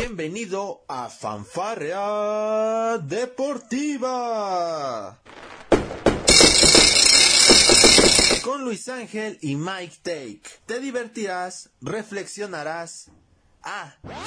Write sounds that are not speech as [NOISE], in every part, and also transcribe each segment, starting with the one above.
Bienvenido a Fanfarrea Deportiva. Con Luis Ángel y Mike Take. Te divertirás, reflexionarás. Ah. También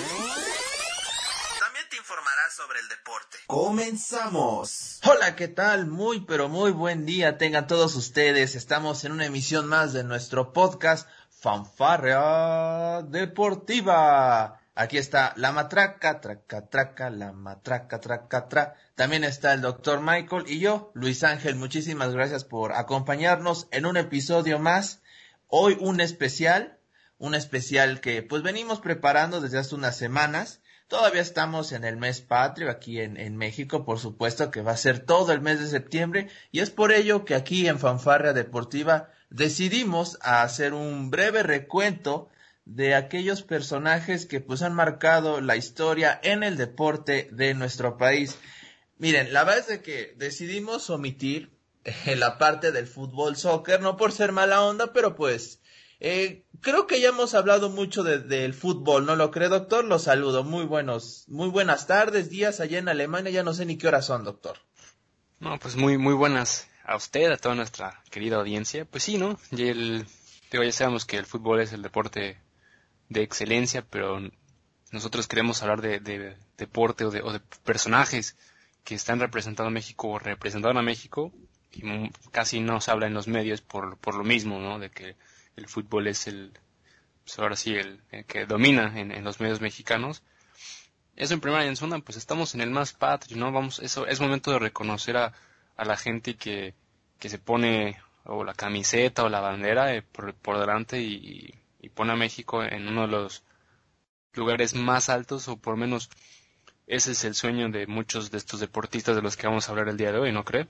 te informarás sobre el deporte. Comenzamos. Hola, ¿qué tal? Muy, pero muy buen día tengan todos ustedes. Estamos en una emisión más de nuestro podcast Fanfarrea Deportiva. Aquí está la matraca, traca, traca, la matraca, traca, tra. También está el doctor Michael y yo, Luis Ángel. Muchísimas gracias por acompañarnos en un episodio más. Hoy un especial, un especial que pues venimos preparando desde hace unas semanas. Todavía estamos en el mes patrio aquí en, en México, por supuesto que va a ser todo el mes de septiembre y es por ello que aquí en Fanfarria Deportiva decidimos hacer un breve recuento de aquellos personajes que pues han marcado la historia en el deporte de nuestro país. Miren, la verdad es que decidimos omitir eh, la parte del fútbol soccer, no por ser mala onda, pero pues eh, creo que ya hemos hablado mucho de, del fútbol, ¿no lo cree, doctor? Lo saludo, muy buenos, muy buenas tardes, días allá en Alemania, ya no sé ni qué horas son, doctor. No, pues muy, muy buenas a usted, a toda nuestra querida audiencia. Pues sí, ¿no? Y el, digo, ya sabemos que el fútbol es el deporte de excelencia, pero nosotros queremos hablar de, de deporte o de, o de, personajes que están representando a México o representando a México y casi no se habla en los medios por, por lo mismo, ¿no? De que el fútbol es el, pues ahora sí, el, el que domina en, en, los medios mexicanos. Eso en primera y en segunda, pues estamos en el más patrio, ¿no? Vamos, eso es momento de reconocer a, a la gente que, que se pone o la camiseta o la bandera eh, por, por delante y, y pone a México en uno de los lugares más altos o por menos ese es el sueño de muchos de estos deportistas de los que vamos a hablar el día de hoy, ¿no cree?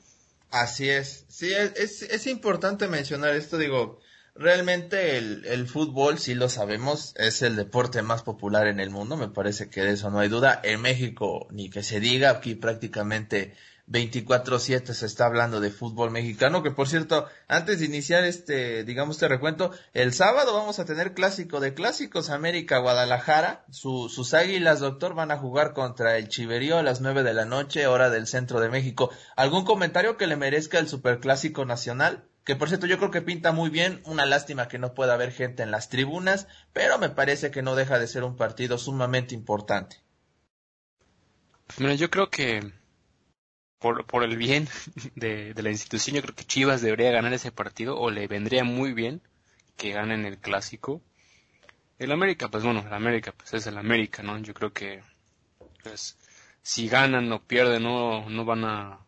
Así es, sí, es, es, es importante mencionar esto, digo, realmente el, el, fútbol, sí lo sabemos, es el deporte más popular en el mundo, me parece que de eso no hay duda, en México ni que se diga, aquí prácticamente 24-7 se está hablando de fútbol mexicano, que por cierto, antes de iniciar este, digamos, este recuento, el sábado vamos a tener clásico de clásicos América Guadalajara, Su, sus águilas, doctor, van a jugar contra el Chiverío a las 9 de la noche, hora del centro de México. ¿Algún comentario que le merezca el superclásico nacional? Que por cierto yo creo que pinta muy bien, una lástima que no pueda haber gente en las tribunas, pero me parece que no deja de ser un partido sumamente importante. Mira, yo creo que por, por el bien [LAUGHS] de, de, la institución, yo creo que Chivas debería ganar ese partido o le vendría muy bien que ganen el clásico. El América, pues bueno, el América, pues es el América, ¿no? Yo creo que, pues, si ganan o pierden, no, no van a,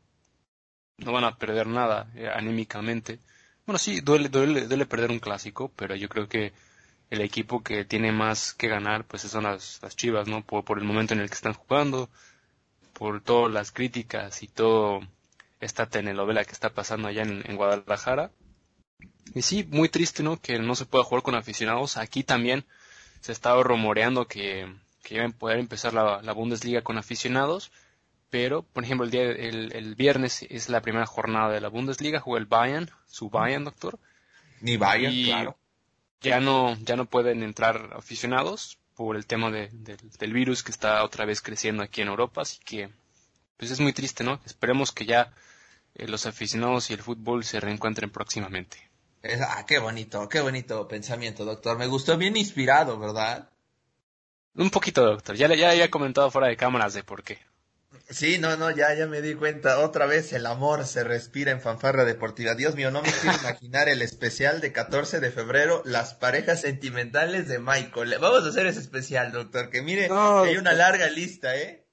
no van a perder nada eh, anímicamente. Bueno, sí, duele, duele, duele perder un clásico, pero yo creo que el equipo que tiene más que ganar, pues son las, las Chivas, ¿no? Por, por el momento en el que están jugando, por todas las críticas y todo esta telenovela que está pasando allá en, en, Guadalajara. Y sí, muy triste, ¿no? Que no se pueda jugar con aficionados. Aquí también se estaba rumoreando que, que iban a poder empezar la, la, Bundesliga con aficionados. Pero, por ejemplo, el, día, el, el, viernes es la primera jornada de la Bundesliga, juega el Bayern, su Bayern, doctor. Ni Bayern, y claro. Ya no, ya no pueden entrar aficionados, por el tema de, de, del virus que está otra vez creciendo aquí en Europa, así que pues es muy triste, ¿no? Esperemos que ya eh, los aficionados y el fútbol se reencuentren próximamente. Ah, qué bonito, qué bonito pensamiento, doctor. Me gustó bien inspirado, ¿verdad? Un poquito, doctor. Ya, ya había comentado fuera de cámaras de por qué. Sí, no, no, ya, ya me di cuenta. Otra vez el amor se respira en fanfarra deportiva. Dios mío, no me quiero imaginar el especial de 14 de febrero, las parejas sentimentales de Michael. Vamos a hacer ese especial, doctor, que mire, no, hay una larga lista, ¿eh?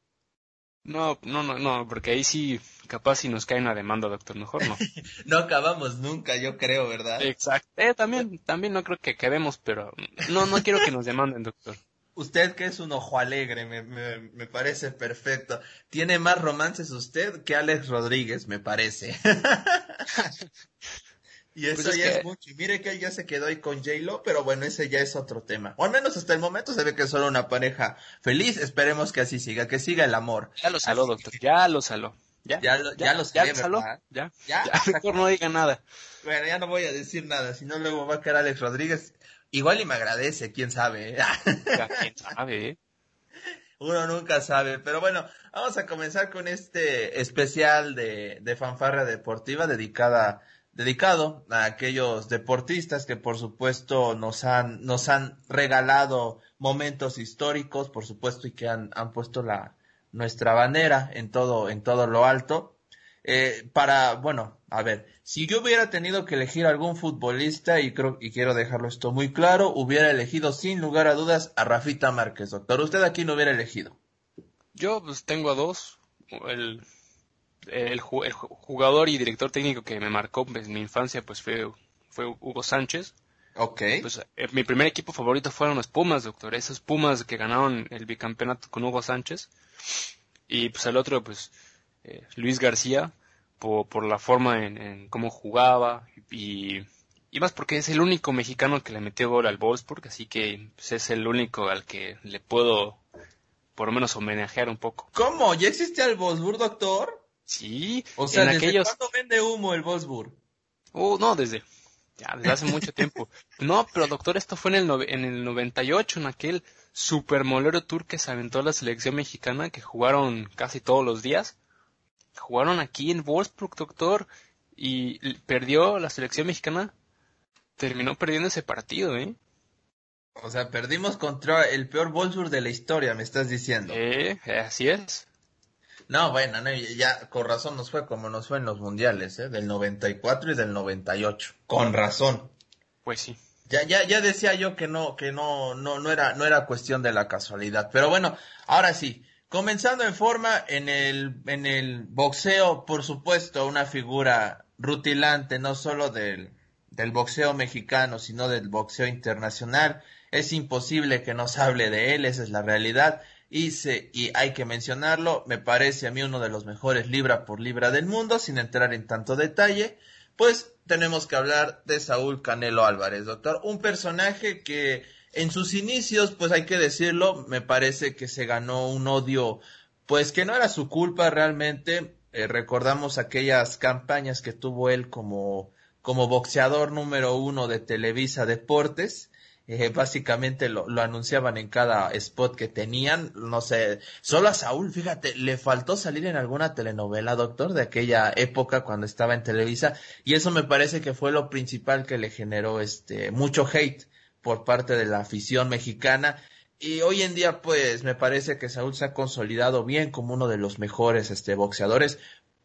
No, no, no, no, porque ahí sí, capaz si nos cae una demanda, doctor, mejor no. [LAUGHS] no acabamos nunca, yo creo, ¿verdad? Exacto. Eh, también, también no creo que quedemos, pero no, no quiero que nos demanden, doctor. Usted que es un ojo alegre, me, me, me, parece perfecto. Tiene más romances usted que Alex Rodríguez, me parece. [LAUGHS] y eso pues es ya que... es mucho. Y mire que él ya se quedó ahí con J-Lo, pero bueno, ese ya es otro tema. O al menos hasta el momento se ve que es solo una pareja feliz. Esperemos que así siga, que siga el amor. Ya lo saló, doctor, ya lo saló. Ya, ya, lo, ya, ya lo sé, ya saló, ya, ya, ya mejor no diga nada. Bueno, ya no voy a decir nada, si no luego va a quedar Alex Rodríguez Igual y me agradece, quién sabe. ¿eh? [LAUGHS] ¿Quién sabe? Uno nunca sabe, pero bueno, vamos a comenzar con este especial de, de fanfarra deportiva dedicada dedicado a aquellos deportistas que por supuesto nos han, nos han regalado momentos históricos, por supuesto, y que han, han puesto la, nuestra bandera en todo, en todo lo alto. Eh, para, bueno, a ver, si yo hubiera tenido que elegir algún futbolista, y creo, y quiero dejarlo esto muy claro, hubiera elegido sin lugar a dudas a Rafita Márquez, doctor. ¿Usted aquí no hubiera elegido? Yo pues tengo a dos. El el, jugador y director técnico que me marcó en pues, mi infancia pues fue, fue Hugo Sánchez. Ok. Pues eh, mi primer equipo favorito fueron los Pumas, doctor. Esos Pumas que ganaron el bicampeonato con Hugo Sánchez. Y pues el otro, pues eh, Luis García, por, por la forma en, cómo jugaba y, y más porque es el único mexicano que le metió gol al Wolfsburg, así que pues, es el único al que le puedo por lo menos homenajear un poco. ¿Cómo? ¿Ya existe el Wolfsburg, doctor? Sí, o sea, ¿desde aquellos... cuándo vende humo el Wolfsburg? Oh, no, desde, ya, desde hace mucho tiempo. No, pero doctor, esto fue en el, en el 98, en aquel super molero tour que se aventó la selección mexicana, que jugaron casi todos los días. Jugaron aquí en Wolfsburg, doctor, y perdió la selección mexicana. Terminó perdiendo ese partido, ¿eh? O sea, perdimos contra el peor Wolfsburg de la historia, me estás diciendo. Eh, así es. No, bueno, ya con razón nos fue como nos fue en los mundiales, ¿eh? Del 94 y del 98. Con razón. Pues sí. Ya, ya, ya decía yo que no, que no, no, no era, no era cuestión de la casualidad. Pero bueno, ahora sí. Comenzando en forma en el, en el boxeo, por supuesto, una figura rutilante, no solo del, del boxeo mexicano, sino del boxeo internacional. Es imposible que nos hable de él, esa es la realidad. Y, y hay que mencionarlo, me parece a mí uno de los mejores libra por libra del mundo, sin entrar en tanto detalle, pues tenemos que hablar de Saúl Canelo Álvarez, doctor, un personaje que en sus inicios, pues hay que decirlo, me parece que se ganó un odio, pues que no era su culpa realmente, eh, recordamos aquellas campañas que tuvo él como, como boxeador número uno de Televisa Deportes, eh, básicamente lo, lo, anunciaban en cada spot que tenían, no sé, solo a Saúl, fíjate, le faltó salir en alguna telenovela, doctor, de aquella época cuando estaba en Televisa, y eso me parece que fue lo principal que le generó este mucho hate por parte de la afición mexicana. Y hoy en día, pues, me parece que Saúl se ha consolidado bien como uno de los mejores este, boxeadores.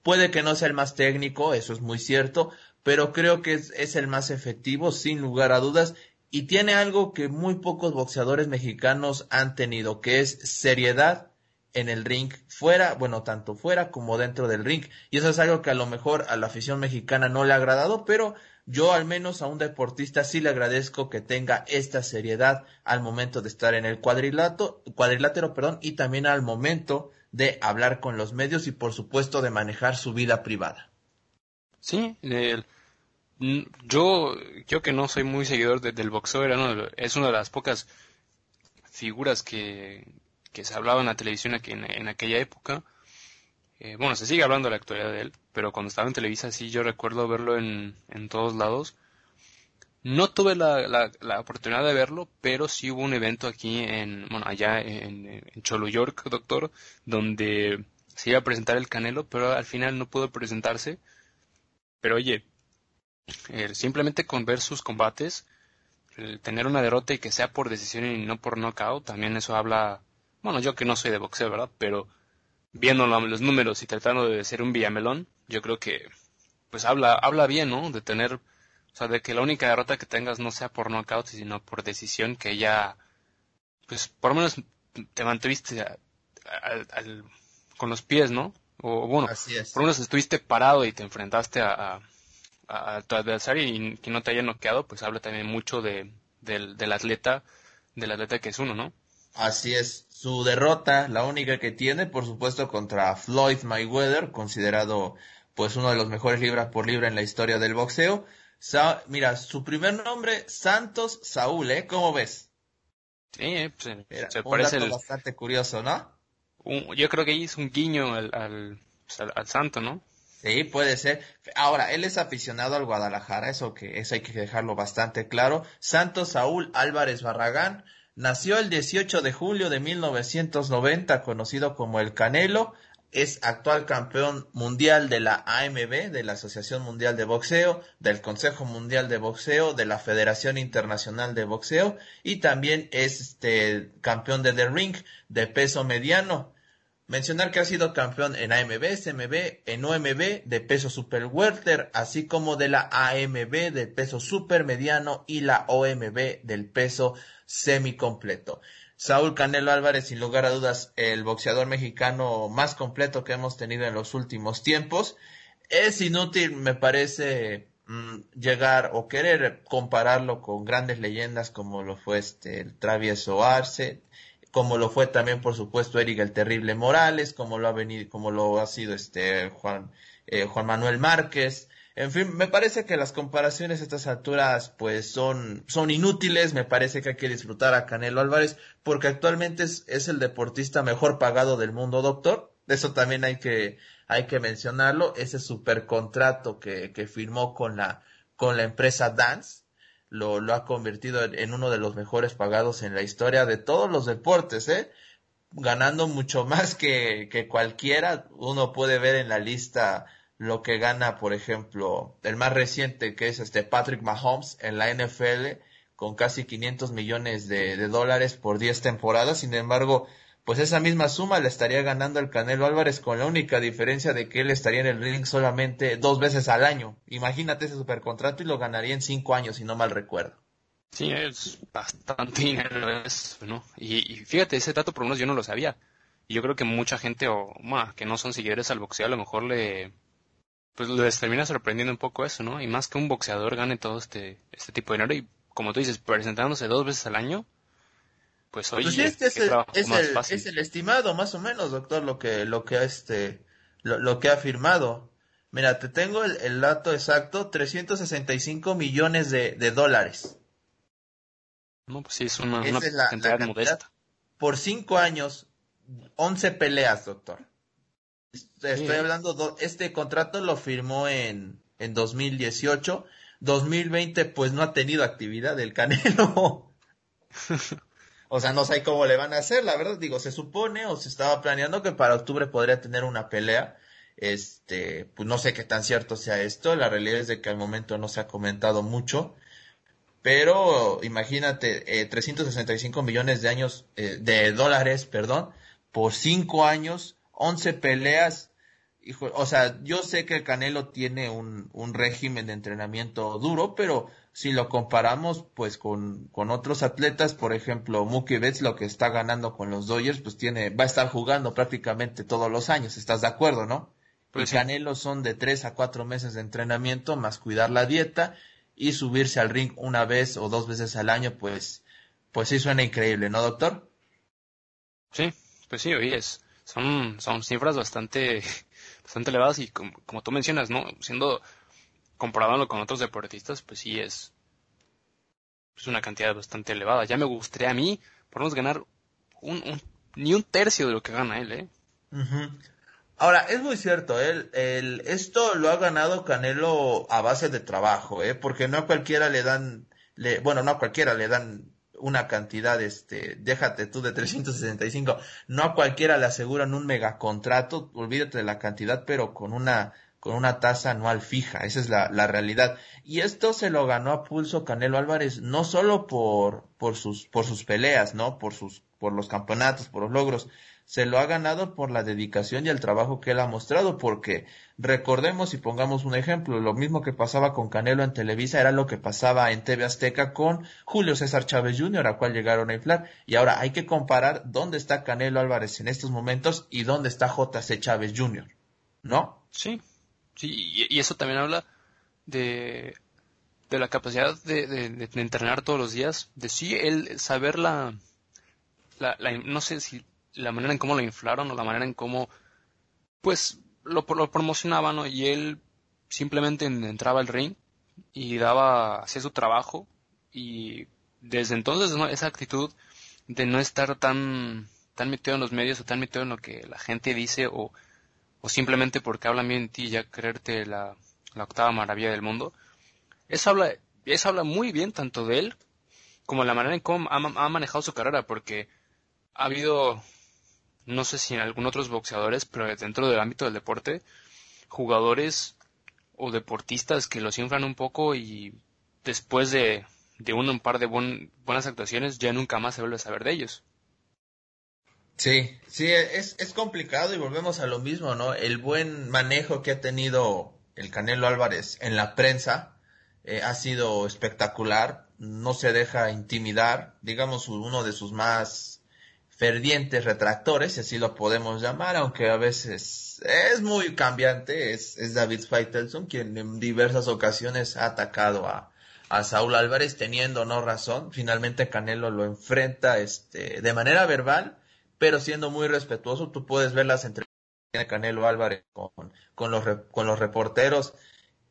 Puede que no sea el más técnico, eso es muy cierto, pero creo que es, es el más efectivo, sin lugar a dudas, y tiene algo que muy pocos boxeadores mexicanos han tenido, que es seriedad en el ring, fuera, bueno, tanto fuera como dentro del ring. Y eso es algo que a lo mejor a la afición mexicana no le ha agradado, pero yo al menos a un deportista sí le agradezco que tenga esta seriedad al momento de estar en el cuadrilátero, cuadrilátero, perdón, y también al momento de hablar con los medios y por supuesto de manejar su vida privada. Sí, yo, yo que no soy muy seguidor del boxeo, era es una de las pocas figuras que, que se hablaba en la televisión en, aquella época. Eh, bueno, se sigue hablando de la actualidad de él, pero cuando estaba en Televisa sí yo recuerdo verlo en, en todos lados. No tuve la, la, oportunidad de verlo, pero sí hubo un evento aquí en, bueno, allá en, en Cholo York, doctor, donde se iba a presentar el Canelo, pero al final no pudo presentarse. Pero oye, simplemente con ver sus combates, tener una derrota y que sea por decisión y no por knockout, también eso habla, bueno, yo que no soy de boxeo, ¿verdad? Pero viendo los números y tratando de ser un villamelón, yo creo que pues habla, habla bien, ¿no? De tener, o sea, de que la única derrota que tengas no sea por knockout, sino por decisión, que ya, pues por lo menos te mantuviste con los pies, ¿no? O bueno, por lo menos estuviste parado y te enfrentaste a a, tu adversario y que no te haya noqueado, pues habla también mucho de, del, del atleta, del atleta que es uno, ¿no? Así es. Su derrota, la única que tiene, por supuesto, contra Floyd Mayweather, considerado pues uno de los mejores libras por libra en la historia del boxeo. mira, su primer nombre, Santos Saúl, ¿eh? ¿Cómo ves? Sí, pues, se parece bastante curioso, ¿no? yo creo que es un guiño al, al, al santo, ¿no? Sí, puede ser. Ahora, él es aficionado al Guadalajara, eso que eso hay que dejarlo bastante claro. Santos Saúl Álvarez Barragán Nació el 18 de julio de 1990, conocido como el Canelo. Es actual campeón mundial de la AMB, de la Asociación Mundial de Boxeo, del Consejo Mundial de Boxeo, de la Federación Internacional de Boxeo y también es este, campeón de The Ring de peso mediano. Mencionar que ha sido campeón en AMB, SMB, en OMB de peso super welter, así como de la AMB del peso super mediano y la OMB del peso semicompleto. Saúl Canelo Álvarez, sin lugar a dudas, el boxeador mexicano más completo que hemos tenido en los últimos tiempos. Es inútil, me parece, mm, llegar o querer compararlo con grandes leyendas como lo fue este el Travieso Arce, como lo fue también, por supuesto, Eric el Terrible Morales, como lo ha venido, como lo ha sido este Juan, eh, Juan Manuel Márquez. En fin, me parece que las comparaciones a estas alturas pues son, son inútiles, me parece que hay que disfrutar a Canelo Álvarez porque actualmente es, es el deportista mejor pagado del mundo, doctor. Eso también hay que, hay que mencionarlo, ese super contrato que, que firmó con la, con la empresa Dance, lo, lo ha convertido en, uno de los mejores pagados en la historia de todos los deportes, ¿eh? ganando mucho [LAUGHS] más que, que cualquiera. Uno puede ver en la lista lo que gana, por ejemplo, el más reciente que es este Patrick Mahomes en la NFL con casi 500 millones de, dólares por 10 temporadas. Sin embargo, pues esa misma suma le estaría ganando el Canelo Álvarez con la única diferencia de que él estaría en el ring solamente dos veces al año. Imagínate ese supercontrato y lo ganaría en cinco años, si no mal recuerdo. Sí, es bastante dinero eso, ¿no? Y, fíjate, ese dato por lo menos yo no lo sabía. Y yo creo que mucha gente o más que no son seguidores al boxeo a lo mejor le pues les termina sorprendiendo un poco eso, ¿no? Y más que un boxeador gane todo este este tipo de dinero y como tú dices, presentándose dos veces al año, pues oye, pues es, el, es, el, estimado más o menos, doctor, lo que, lo que, este, lo, que ha firmado. Mira, te tengo el, dato exacto, 365 millones de, de, dólares. No, pues sí, es una, cantidad modesta. Por cinco años, 11 peleas, doctor. Estoy hablando, este contrato lo firmó en, en 2018. 2020, pues no ha tenido actividad del Canelo. [LAUGHS] O sea, no sé cómo le van a hacer, la verdad, digo, se supone o se estaba planeando que para octubre podría tener una pelea. Este, pues no sé qué tan cierto sea esto, la realidad es de que al momento no se ha comentado mucho. Pero imagínate, eh, 365 millones de años, eh, de dólares, perdón, por cinco años, 11 peleas. Hijo, o sea, yo sé que el Canelo tiene un, un régimen de entrenamiento duro, pero si lo comparamos pues con, con otros atletas, por ejemplo, Mookie Betts lo que está ganando con los Dodgers, pues tiene, va a estar jugando prácticamente todos los años, ¿estás de acuerdo, no? Pues el Canelo son de tres a cuatro meses de entrenamiento, más cuidar la dieta y subirse al ring una vez o dos veces al año, pues, pues sí suena increíble, ¿no, doctor? Sí, pues sí, oye, es, son, son cifras bastante, [LAUGHS] bastante elevadas y como, como tú mencionas, ¿no? Siendo comparándolo con otros deportistas, pues sí es, es una cantidad bastante elevada. Ya me gustaría a mí, por menos ganar un, ni un tercio de lo que gana él, ¿eh? Ahora, es muy cierto, él, el, esto lo ha ganado Canelo a base de trabajo, ¿eh? Porque no a cualquiera le dan, le, bueno, no a cualquiera le dan una cantidad, este, déjate tú de 365, no a cualquiera le aseguran un megacontrato, olvídate de la cantidad, pero con una con una tasa anual fija, esa es la, la, realidad. Y esto se lo ganó a pulso Canelo Álvarez, no solo por, por sus, por sus peleas, ¿no? Por sus, por los campeonatos, por los logros, se lo ha ganado por la dedicación y el trabajo que él ha mostrado, porque recordemos y pongamos un ejemplo, lo mismo que pasaba con Canelo en Televisa era lo que pasaba en TV Azteca con Julio César Chávez Jr., a cual llegaron a inflar. Y ahora hay que comparar dónde está Canelo Álvarez en estos momentos y dónde está JC Chávez Jr., ¿no? Sí, Sí, y, eso también habla de, de la capacidad de, de, entrenar todos los días, de sí, él saber la, la, no sé si la manera en cómo lo inflaron o la manera en cómo, pues, lo, lo promocionaban, ¿no? Y él simplemente entraba al ring y daba, hacía su trabajo y desde entonces esa actitud de no estar tan, tan metido en los medios o tan metido en lo que la gente dice o o simplemente porque hablan bien de ti ya creerte la, octava maravilla del mundo, eso habla, eso habla muy bien tanto de él como la manera en cómo ha, manejado su carrera, porque ha habido, no sé si en algún otros boxeadores, pero dentro del ámbito del deporte, jugadores o deportistas que los inflan un poco y después de, de un par de buenas actuaciones ya nunca más se vuelve a saber de ellos. Sí, sí, es, es complicado y volvemos a lo mismo, ¿no? El buen manejo que ha tenido el Canelo Álvarez en la prensa eh, ha sido espectacular, no se deja intimidar, digamos uno de sus más fervientes retractores, si así lo podemos llamar, aunque a veces es muy cambiante, es, David Faitelson quien en diversas ocasiones ha atacado a, a Saúl Álvarez teniendo no razón, finalmente Canelo lo enfrenta este, de manera verbal, pero siendo muy respetuoso, tú puedes ver las entrevistas de Canelo Álvarez con, con, los, con los reporteros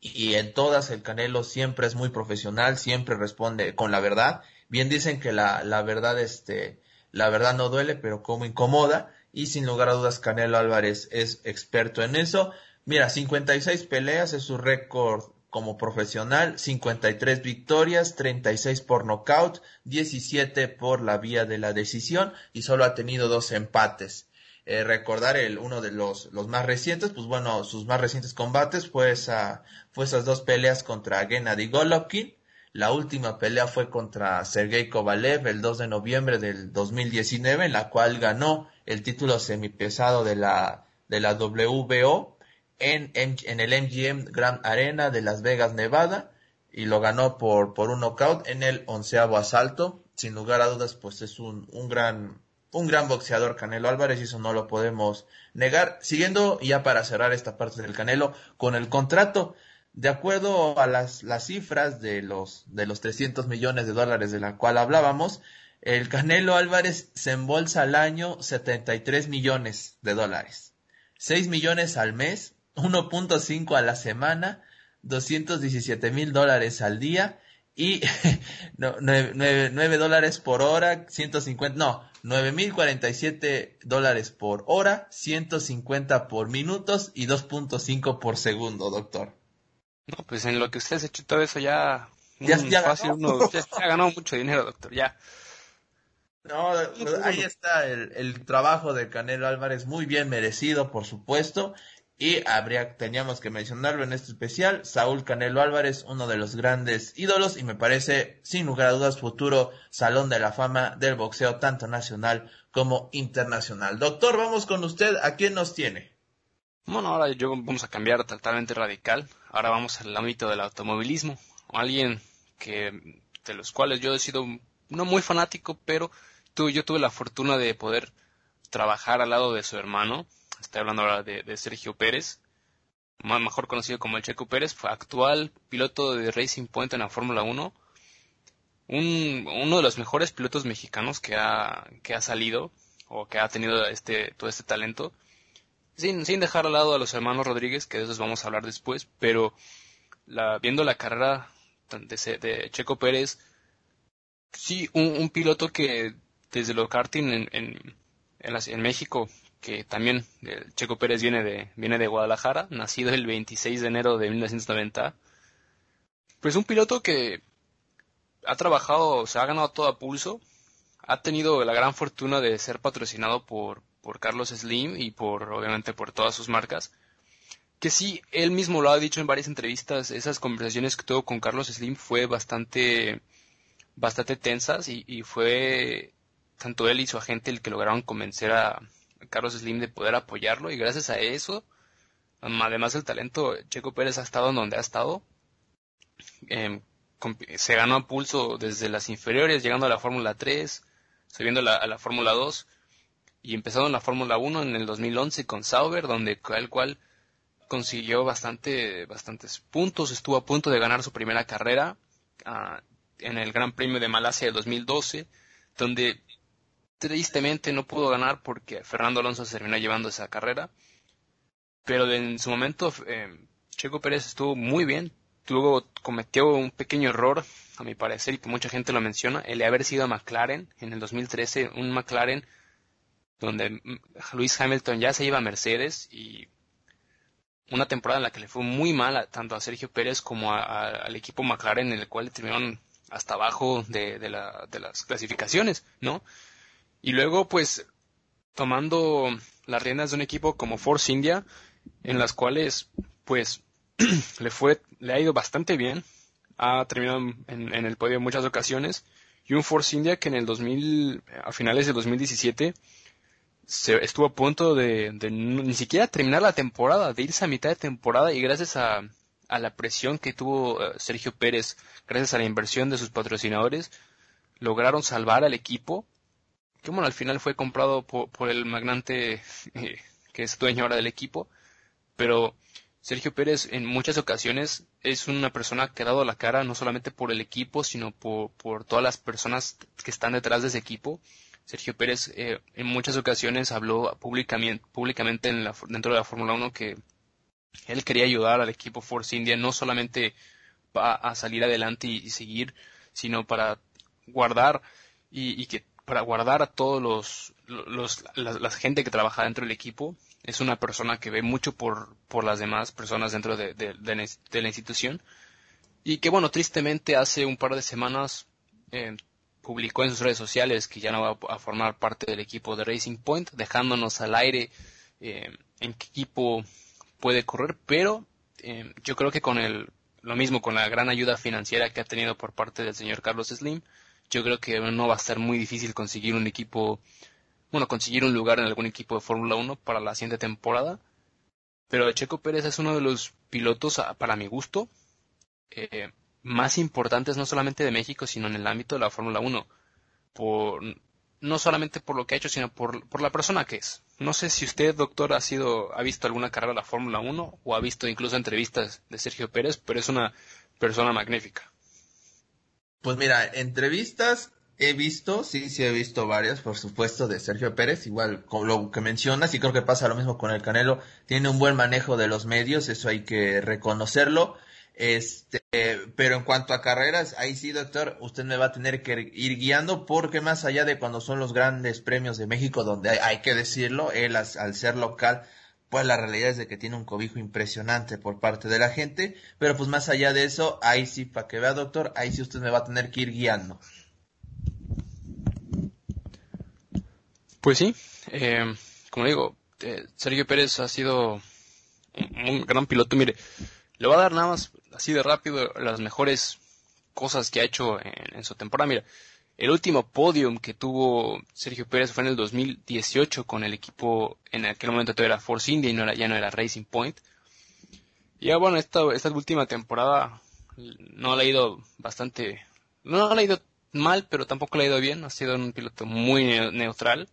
y en todas el Canelo siempre es muy profesional, siempre responde con la verdad. Bien dicen que la, la verdad, este, la verdad no duele, pero como incomoda. Y sin lugar a dudas Canelo Álvarez es experto en eso. Mira, 56 peleas es su récord como profesional, 53 victorias, 36 por nocaut, 17 por la vía de la decisión y solo ha tenido dos empates. Eh, recordar el, uno de los, los más recientes, pues bueno, sus más recientes combates fue, esa, fue esas dos peleas contra Gennady Golovkin. La última pelea fue contra Sergei Kovalev el 2 de noviembre del 2019, en la cual ganó el título semipesado de la, de la WBO en, en, el MGM Grand Arena de Las Vegas, Nevada, y lo ganó por, por un knockout en el onceavo asalto. Sin lugar a dudas, pues es un, un gran, un gran boxeador Canelo Álvarez y eso no lo podemos negar. Siguiendo ya para cerrar esta parte del Canelo con el contrato, de acuerdo a las, las cifras de los, de los 300 millones de dólares de la cual hablábamos, el Canelo Álvarez se embolsa al año 73 millones de dólares. 6 millones al mes 1.5 a la semana, 217 mil dólares al día y [LAUGHS] 9, dólares por hora, 150, no, 9 mil 47 dólares por hora, 150 por minutos y 2.5 por segundo, doctor. No, pues en lo que usted ha hecho todo eso ya, ya, ya, ganó. ya, ganó mucho dinero, doctor, ya. No, ahí está el, el, trabajo de Canelo Álvarez, muy bien merecido, por supuesto. Y habría, teníamos que mencionarlo en este especial, Saúl Canelo Álvarez, uno de los grandes ídolos y me parece, sin lugar a dudas, futuro salón de la fama del boxeo tanto nacional como internacional. Doctor, vamos con usted, ¿a quién nos tiene? Bueno, ahora yo vamos a cambiar totalmente radical. Ahora vamos al ámbito del automovilismo. Alguien que, de los cuales yo he sido no muy fanático, pero tú, yo tuve la fortuna de poder trabajar al lado de su hermano, Estoy hablando ahora de, Sergio Pérez, mejor conocido como el Checo Pérez, fue actual piloto de Racing Point en la Fórmula 1. uno de los mejores pilotos mexicanos que ha, que ha salido o que ha tenido este, todo este talento. Sin, sin dejar al lado a los hermanos Rodríguez, que de esos vamos a hablar después, pero la, viendo la carrera de, Checo Pérez, sí, un, piloto que desde lo karting en, en, en México que también eh, Checo Pérez viene de, viene de Guadalajara, nacido el 26 de enero de 1990. Pues un piloto que ha trabajado, se ha ganado todo a pulso, ha tenido la gran fortuna de ser patrocinado por, por Carlos Slim y por, obviamente, por todas sus marcas. Que sí, él mismo lo ha dicho en varias entrevistas, esas conversaciones que tuvo con Carlos Slim fue bastante, bastante tensas y, y fue tanto él y su agente el que lograron convencer a, Carlos Slim de poder apoyarlo y gracias a eso, además del talento, Checo Pérez ha estado en donde ha estado. Em, se ganó a pulso desde las inferiores, llegando a la Fórmula 3, subiendo a la Fórmula 2 y empezando en la Fórmula 1 en el 2011 con Sauber, donde el cual consiguió bastante, bastantes puntos, estuvo a punto de ganar su primera carrera ah, en el Gran Premio de Malasia de 2012, donde tristemente no pudo ganar porque Fernando Alonso se terminó llevando esa carrera. Pero en su momento eh, Checo Pérez estuvo muy bien. Tuvo, cometió un pequeño error, a mi parecer, y que mucha gente lo menciona, el de haber sido a McLaren en el 2013, un McLaren donde Luis Hamilton ya se iba a Mercedes y una temporada en la que le fue muy mal tanto a Sergio Pérez como al equipo McLaren en el cual terminaron hasta abajo de, de, la, de las clasificaciones, ¿no? Y luego, pues, tomando las riendas de un equipo como Force India, en las cuales, pues, [CLEARS THROAT] le fue, le ha ido bastante bien, ha terminado en, en, el podio en muchas ocasiones, y un Force India que en el 2000, a finales de 2017, se estuvo a punto de, ni siquiera terminar la temporada, de irse a mitad de temporada y gracias a, la presión que tuvo eh, Sergio Pérez, gracias a la inversión de sus patrocinadores, lograron salvar al equipo, que bueno, al final fue comprado por, el magnate eh, que es dueño ahora del equipo, pero Sergio Pérez en muchas ocasiones es una persona que ha dado la cara no solamente por el equipo, sino por todas las personas que están detrás de ese equipo. Sergio Pérez eh, en muchas ocasiones habló públicamente, en la, dentro de la Fórmula 1 que él quería ayudar al equipo Force India no solamente a salir adelante y, seguir, sino para guardar y, y, que para guardar a todos los, la, gente que trabaja dentro del equipo. Es una persona que ve mucho por, por las demás personas dentro de, de, de, de la institución. Y que bueno, tristemente hace un par de semanas eh, publicó en sus redes sociales que ya no va a formar parte del equipo de Racing Point, dejándonos al aire eh, en qué equipo puede correr, pero eh, yo creo que con el, lo mismo, con la gran ayuda financiera que ha tenido por parte del señor Carlos Slim, yo creo que no va a ser muy difícil conseguir un equipo bueno, conseguir un lugar en algún equipo de Fórmula 1 para la siguiente temporada. Pero Checo Pérez es uno de los pilotos, para mi gusto, eh, más importantes no solamente de México, sino en el ámbito de la Fórmula 1. Por, no solamente por lo que ha hecho, sino por, por la persona que es. No sé si usted, doctor, ha sido, ha visto alguna carrera de la Fórmula 1 o ha visto incluso entrevistas de Sergio Pérez, pero es una persona magnífica. Pues mira, entrevistas He visto, sí, sí he visto varias, por supuesto, de Sergio Pérez, igual con lo que mencionas, y creo que pasa lo mismo con el Canelo, tiene un buen manejo de los medios, eso hay que reconocerlo. Este, pero en cuanto a carreras, ahí sí, doctor, usted me va a tener que ir guiando porque más allá de cuando son los grandes premios de México, donde hay, que decirlo, él al ser local, pues la realidad es de que tiene un cobijo impresionante por parte de la gente, pero pues más allá de eso, ahí sí, para que vea, doctor, ahí sí usted me va a tener que ir guiando. Pues sí, eh, como digo, eh, Sergio Pérez ha sido un, gran piloto. Mire, le va a dar nada más así de rápido las mejores cosas que ha hecho en, su temporada. Mira, el último podium que tuvo Sergio Pérez fue en el 2018 con el equipo, en aquel momento todavía era Force India y ya no era Racing Point. Y ya bueno, esta, última temporada no le ha ido bastante, no le ha ido mal, pero tampoco le ha ido bien. Ha sido un piloto muy neutral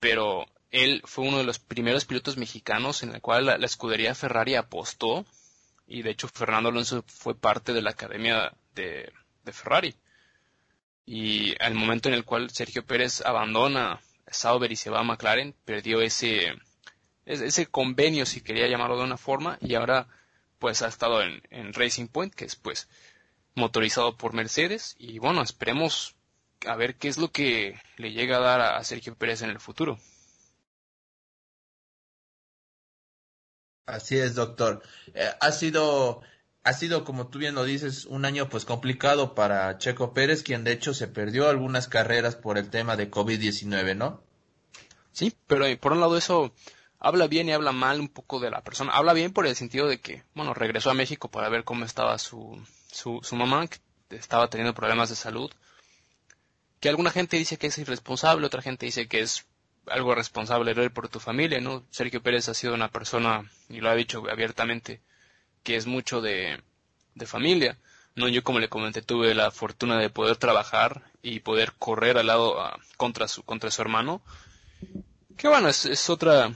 pero él fue uno de los primeros pilotos mexicanos en el cual la, escudería Ferrari apostó y de hecho Fernando Alonso fue parte de la academia de, Ferrari. Y al momento en el cual Sergio Pérez abandona Sauber y se va a McLaren, perdió ese, ese convenio, si quería llamarlo de una forma, y ahora pues ha estado en, Racing Point, que es pues motorizado por Mercedes, y bueno, esperemos a ver qué es lo que le llega a dar a Sergio Pérez en el futuro. Así es, doctor. Eh, ha sido, ha sido, como tú bien lo dices, un año pues complicado para Checo Pérez, quien de hecho se perdió algunas carreras por el tema de COVID-19, ¿no? Sí, pero eh, por un lado eso habla bien y habla mal un poco de la persona. Habla bien por el sentido de que, bueno, regresó a México para ver cómo estaba su, su, su mamá, que estaba teniendo problemas de salud que alguna gente dice que es irresponsable, otra gente dice que es algo responsable por tu familia, ¿no? Sergio Pérez ha sido una persona, y lo ha dicho abiertamente, que es mucho de, de familia. No, yo como le comenté tuve la fortuna de poder trabajar y poder correr al lado contra su contra su hermano. Que bueno, es, es otra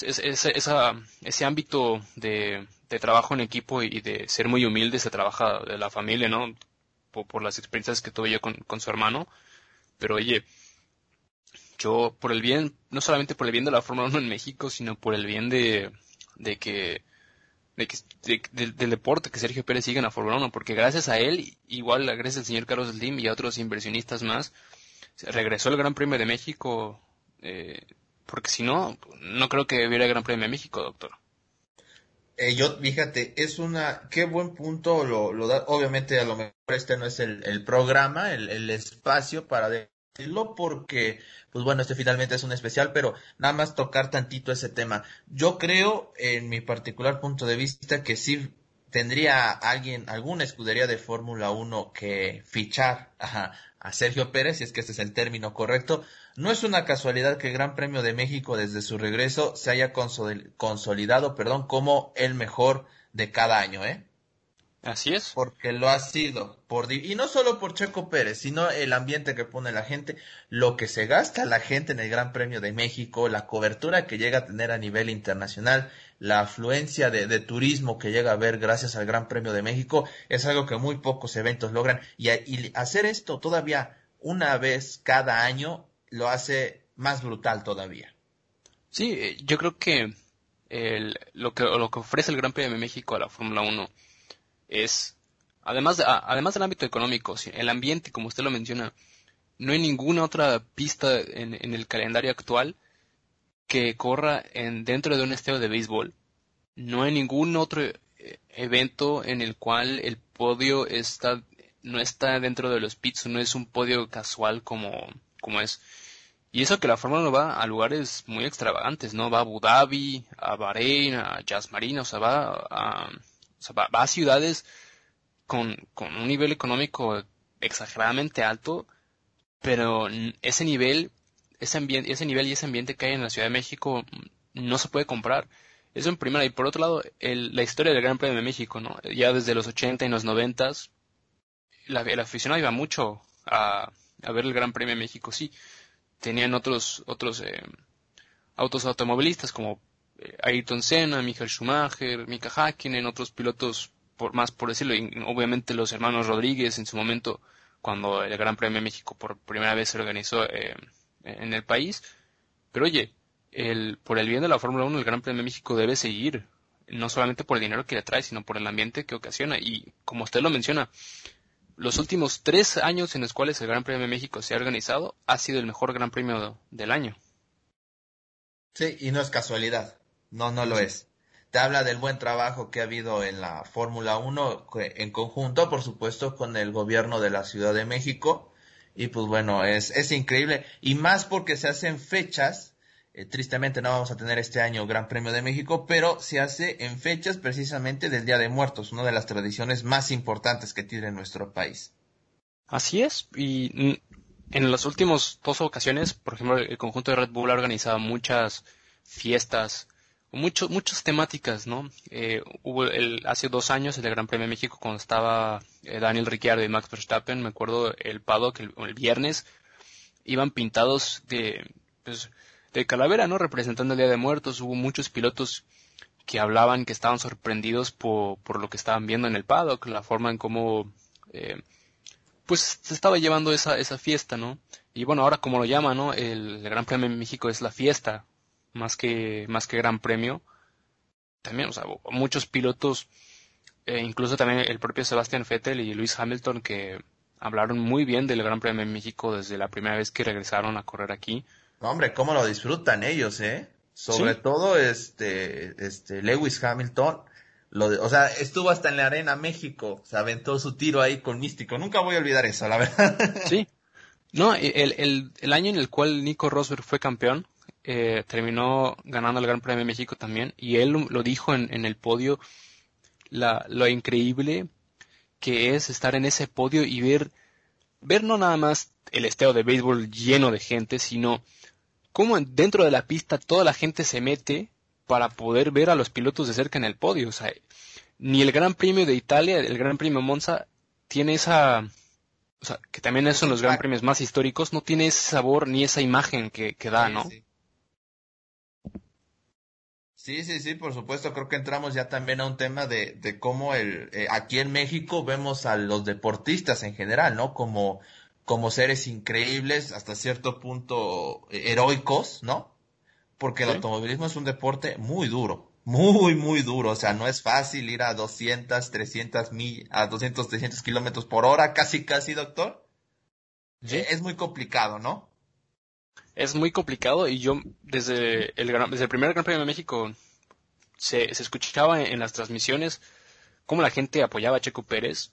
ese ámbito de, de, trabajo en equipo y de ser muy humilde se trabaja de la familia, ¿no? por, las experiencias que tuve yo con, con su hermano. Pero oye, yo por el bien, no solamente por el bien de la Fórmula 1 en México, sino por el bien de, de que, de que del deporte que Sergio Pérez siga en la Fórmula 1, porque gracias a él, igual gracias al señor Carlos Slim y a otros inversionistas más, regresó el Gran Premio de México, eh, porque si no, no creo que hubiera Gran Premio de México, doctor. Eh, yo, fíjate, es una, qué buen punto lo, lo da, obviamente a lo mejor este no es el, el programa, el, el espacio para porque, pues bueno, este finalmente es un especial, pero nada más tocar tantito ese tema. Yo creo, en mi particular punto de vista, que sí tendría alguien, alguna escudería de Fórmula 1 que fichar a, a Sergio Pérez, si es que este es el término correcto. No es una casualidad que el Gran Premio de México desde su regreso se haya consolidado, perdón, como el mejor de cada año, ¿eh? Así es. Porque lo ha sido. Por, y no solo por Checo Pérez, sino el ambiente que pone la gente, lo que se gasta la gente en el Gran Premio de México, la cobertura que llega a tener a nivel internacional, la afluencia de, de turismo que llega a ver gracias al Gran Premio de México, es algo que muy pocos eventos logran. Y, y hacer esto todavía una vez cada año lo hace más brutal todavía. Sí, eh, yo creo que, el, lo que lo que ofrece el Gran Premio de México a la Fórmula 1 es, además, además del ámbito económico, el ambiente, como usted lo menciona, no hay ninguna otra pista en, en el calendario actual que corra en, dentro de un estadio de béisbol. No hay ningún otro eh, evento en el cual el podio está no está dentro de los pits, no es un podio casual como, como es. Y eso que la Fórmula 1 va a lugares muy extravagantes, ¿no? Va a Abu Dhabi, a Bahrein, a Jazz Marina, o sea, va a, o sea, va, a ciudades con, con un nivel económico exageradamente alto, pero ese nivel, ese ambiente, ese nivel y ese ambiente que hay en la Ciudad de México no se puede comprar. Eso en primera. Y por otro lado, el, la historia del Gran Premio de México, ¿no? Ya desde los 80 y los 90, la, el aficionado iba mucho a, a ver el Gran Premio de México, sí. Tenían otros, otros eh, autos automovilistas como Ayrton Senna, Michael Schumacher, Mika Hakkinen, otros pilotos por más por decirlo, y obviamente los hermanos Rodríguez en su momento cuando el Gran Premio de México por primera vez se organizó eh, en el país. Pero oye, el, por el bien de la Fórmula 1 el Gran Premio de México debe seguir, no solamente por el dinero que le trae, sino por el ambiente que ocasiona. Y como usted lo menciona, los últimos tres años en los cuales el Gran Premio de México se ha organizado ha sido el mejor Gran Premio del año. Sí, y no es casualidad. No, no lo es. Te habla del buen trabajo que ha habido en la Fórmula 1 en conjunto, por supuesto, con el gobierno de la Ciudad de México. Y pues bueno, es, es increíble. Y más porque se hacen fechas eh, tristemente no vamos a tener este año Gran Premio de México, pero se hace en fechas precisamente del Día de Muertos, una de las tradiciones más importantes que tiene nuestro país. Así es, y en las últimas dos ocasiones, por ejemplo, el conjunto de Red Bull ha organizado muchas fiestas, mucho, muchas temáticas, ¿no? Eh, hubo el, hace dos años el Gran Premio de México cuando estaba eh, Daniel Ricciardo y Max Verstappen, me acuerdo el paddock el, el viernes, iban pintados de, pues, de calavera, ¿no? Representando el Día de Muertos. Hubo muchos pilotos que hablaban que estaban sorprendidos por, por lo que estaban viendo en el paddock, la forma en cómo, eh, pues se estaba llevando esa, esa fiesta, ¿no? Y bueno, ahora como lo llaman, ¿no? El, Gran Premio de México es la fiesta, más que, más que Gran Premio. También, o sea, muchos pilotos, eh, incluso también el propio Sebastian Vettel y Luis Hamilton que hablaron muy bien del Gran Premio de México desde la primera vez que regresaron a correr aquí hombre, cómo lo disfrutan ellos, ¿eh? Sobre todo este, este, Lewis Hamilton, lo o sea, estuvo hasta en la Arena México, se aventó su tiro ahí con Místico. Nunca voy a olvidar eso, la verdad. Sí. [LAUGHS] No, el, el, el año en el cual Nico Rosberg fue campeón, eh, terminó ganando el Gran Premio de México también, y él lo dijo en, en el podio, la, lo increíble que es estar en ese podio y ver, ver no nada más el esteo de béisbol lleno de gente, sino cómo dentro de la pista toda la gente se mete para poder ver a los pilotos de cerca en el podio. O sea, ni el Gran Premio de Italia, el Gran Premio Monza, tiene esa, o sea, que también son los Gran Premios más históricos, no tiene ese sabor ni esa imagen que, da, ¿no? Sí. Sí, sí, por supuesto. Creo que entramos ya también a un tema de, de cómo el, eh, aquí en México vemos a los deportistas en general, ¿no? Como como seres increíbles, hasta cierto punto eh, heroicos, ¿no? Porque el automovilismo es un deporte muy duro, muy, muy duro. O sea, no es fácil ir a 200, 300 mil, a 200, 300 kilómetros por hora, casi, casi, doctor. ¿Sí? Es muy complicado, ¿no? Es muy complicado y yo desde el, desde el primer Gran Premio de México se, se escuchaba en, las transmisiones cómo la gente apoyaba a Checo Pérez.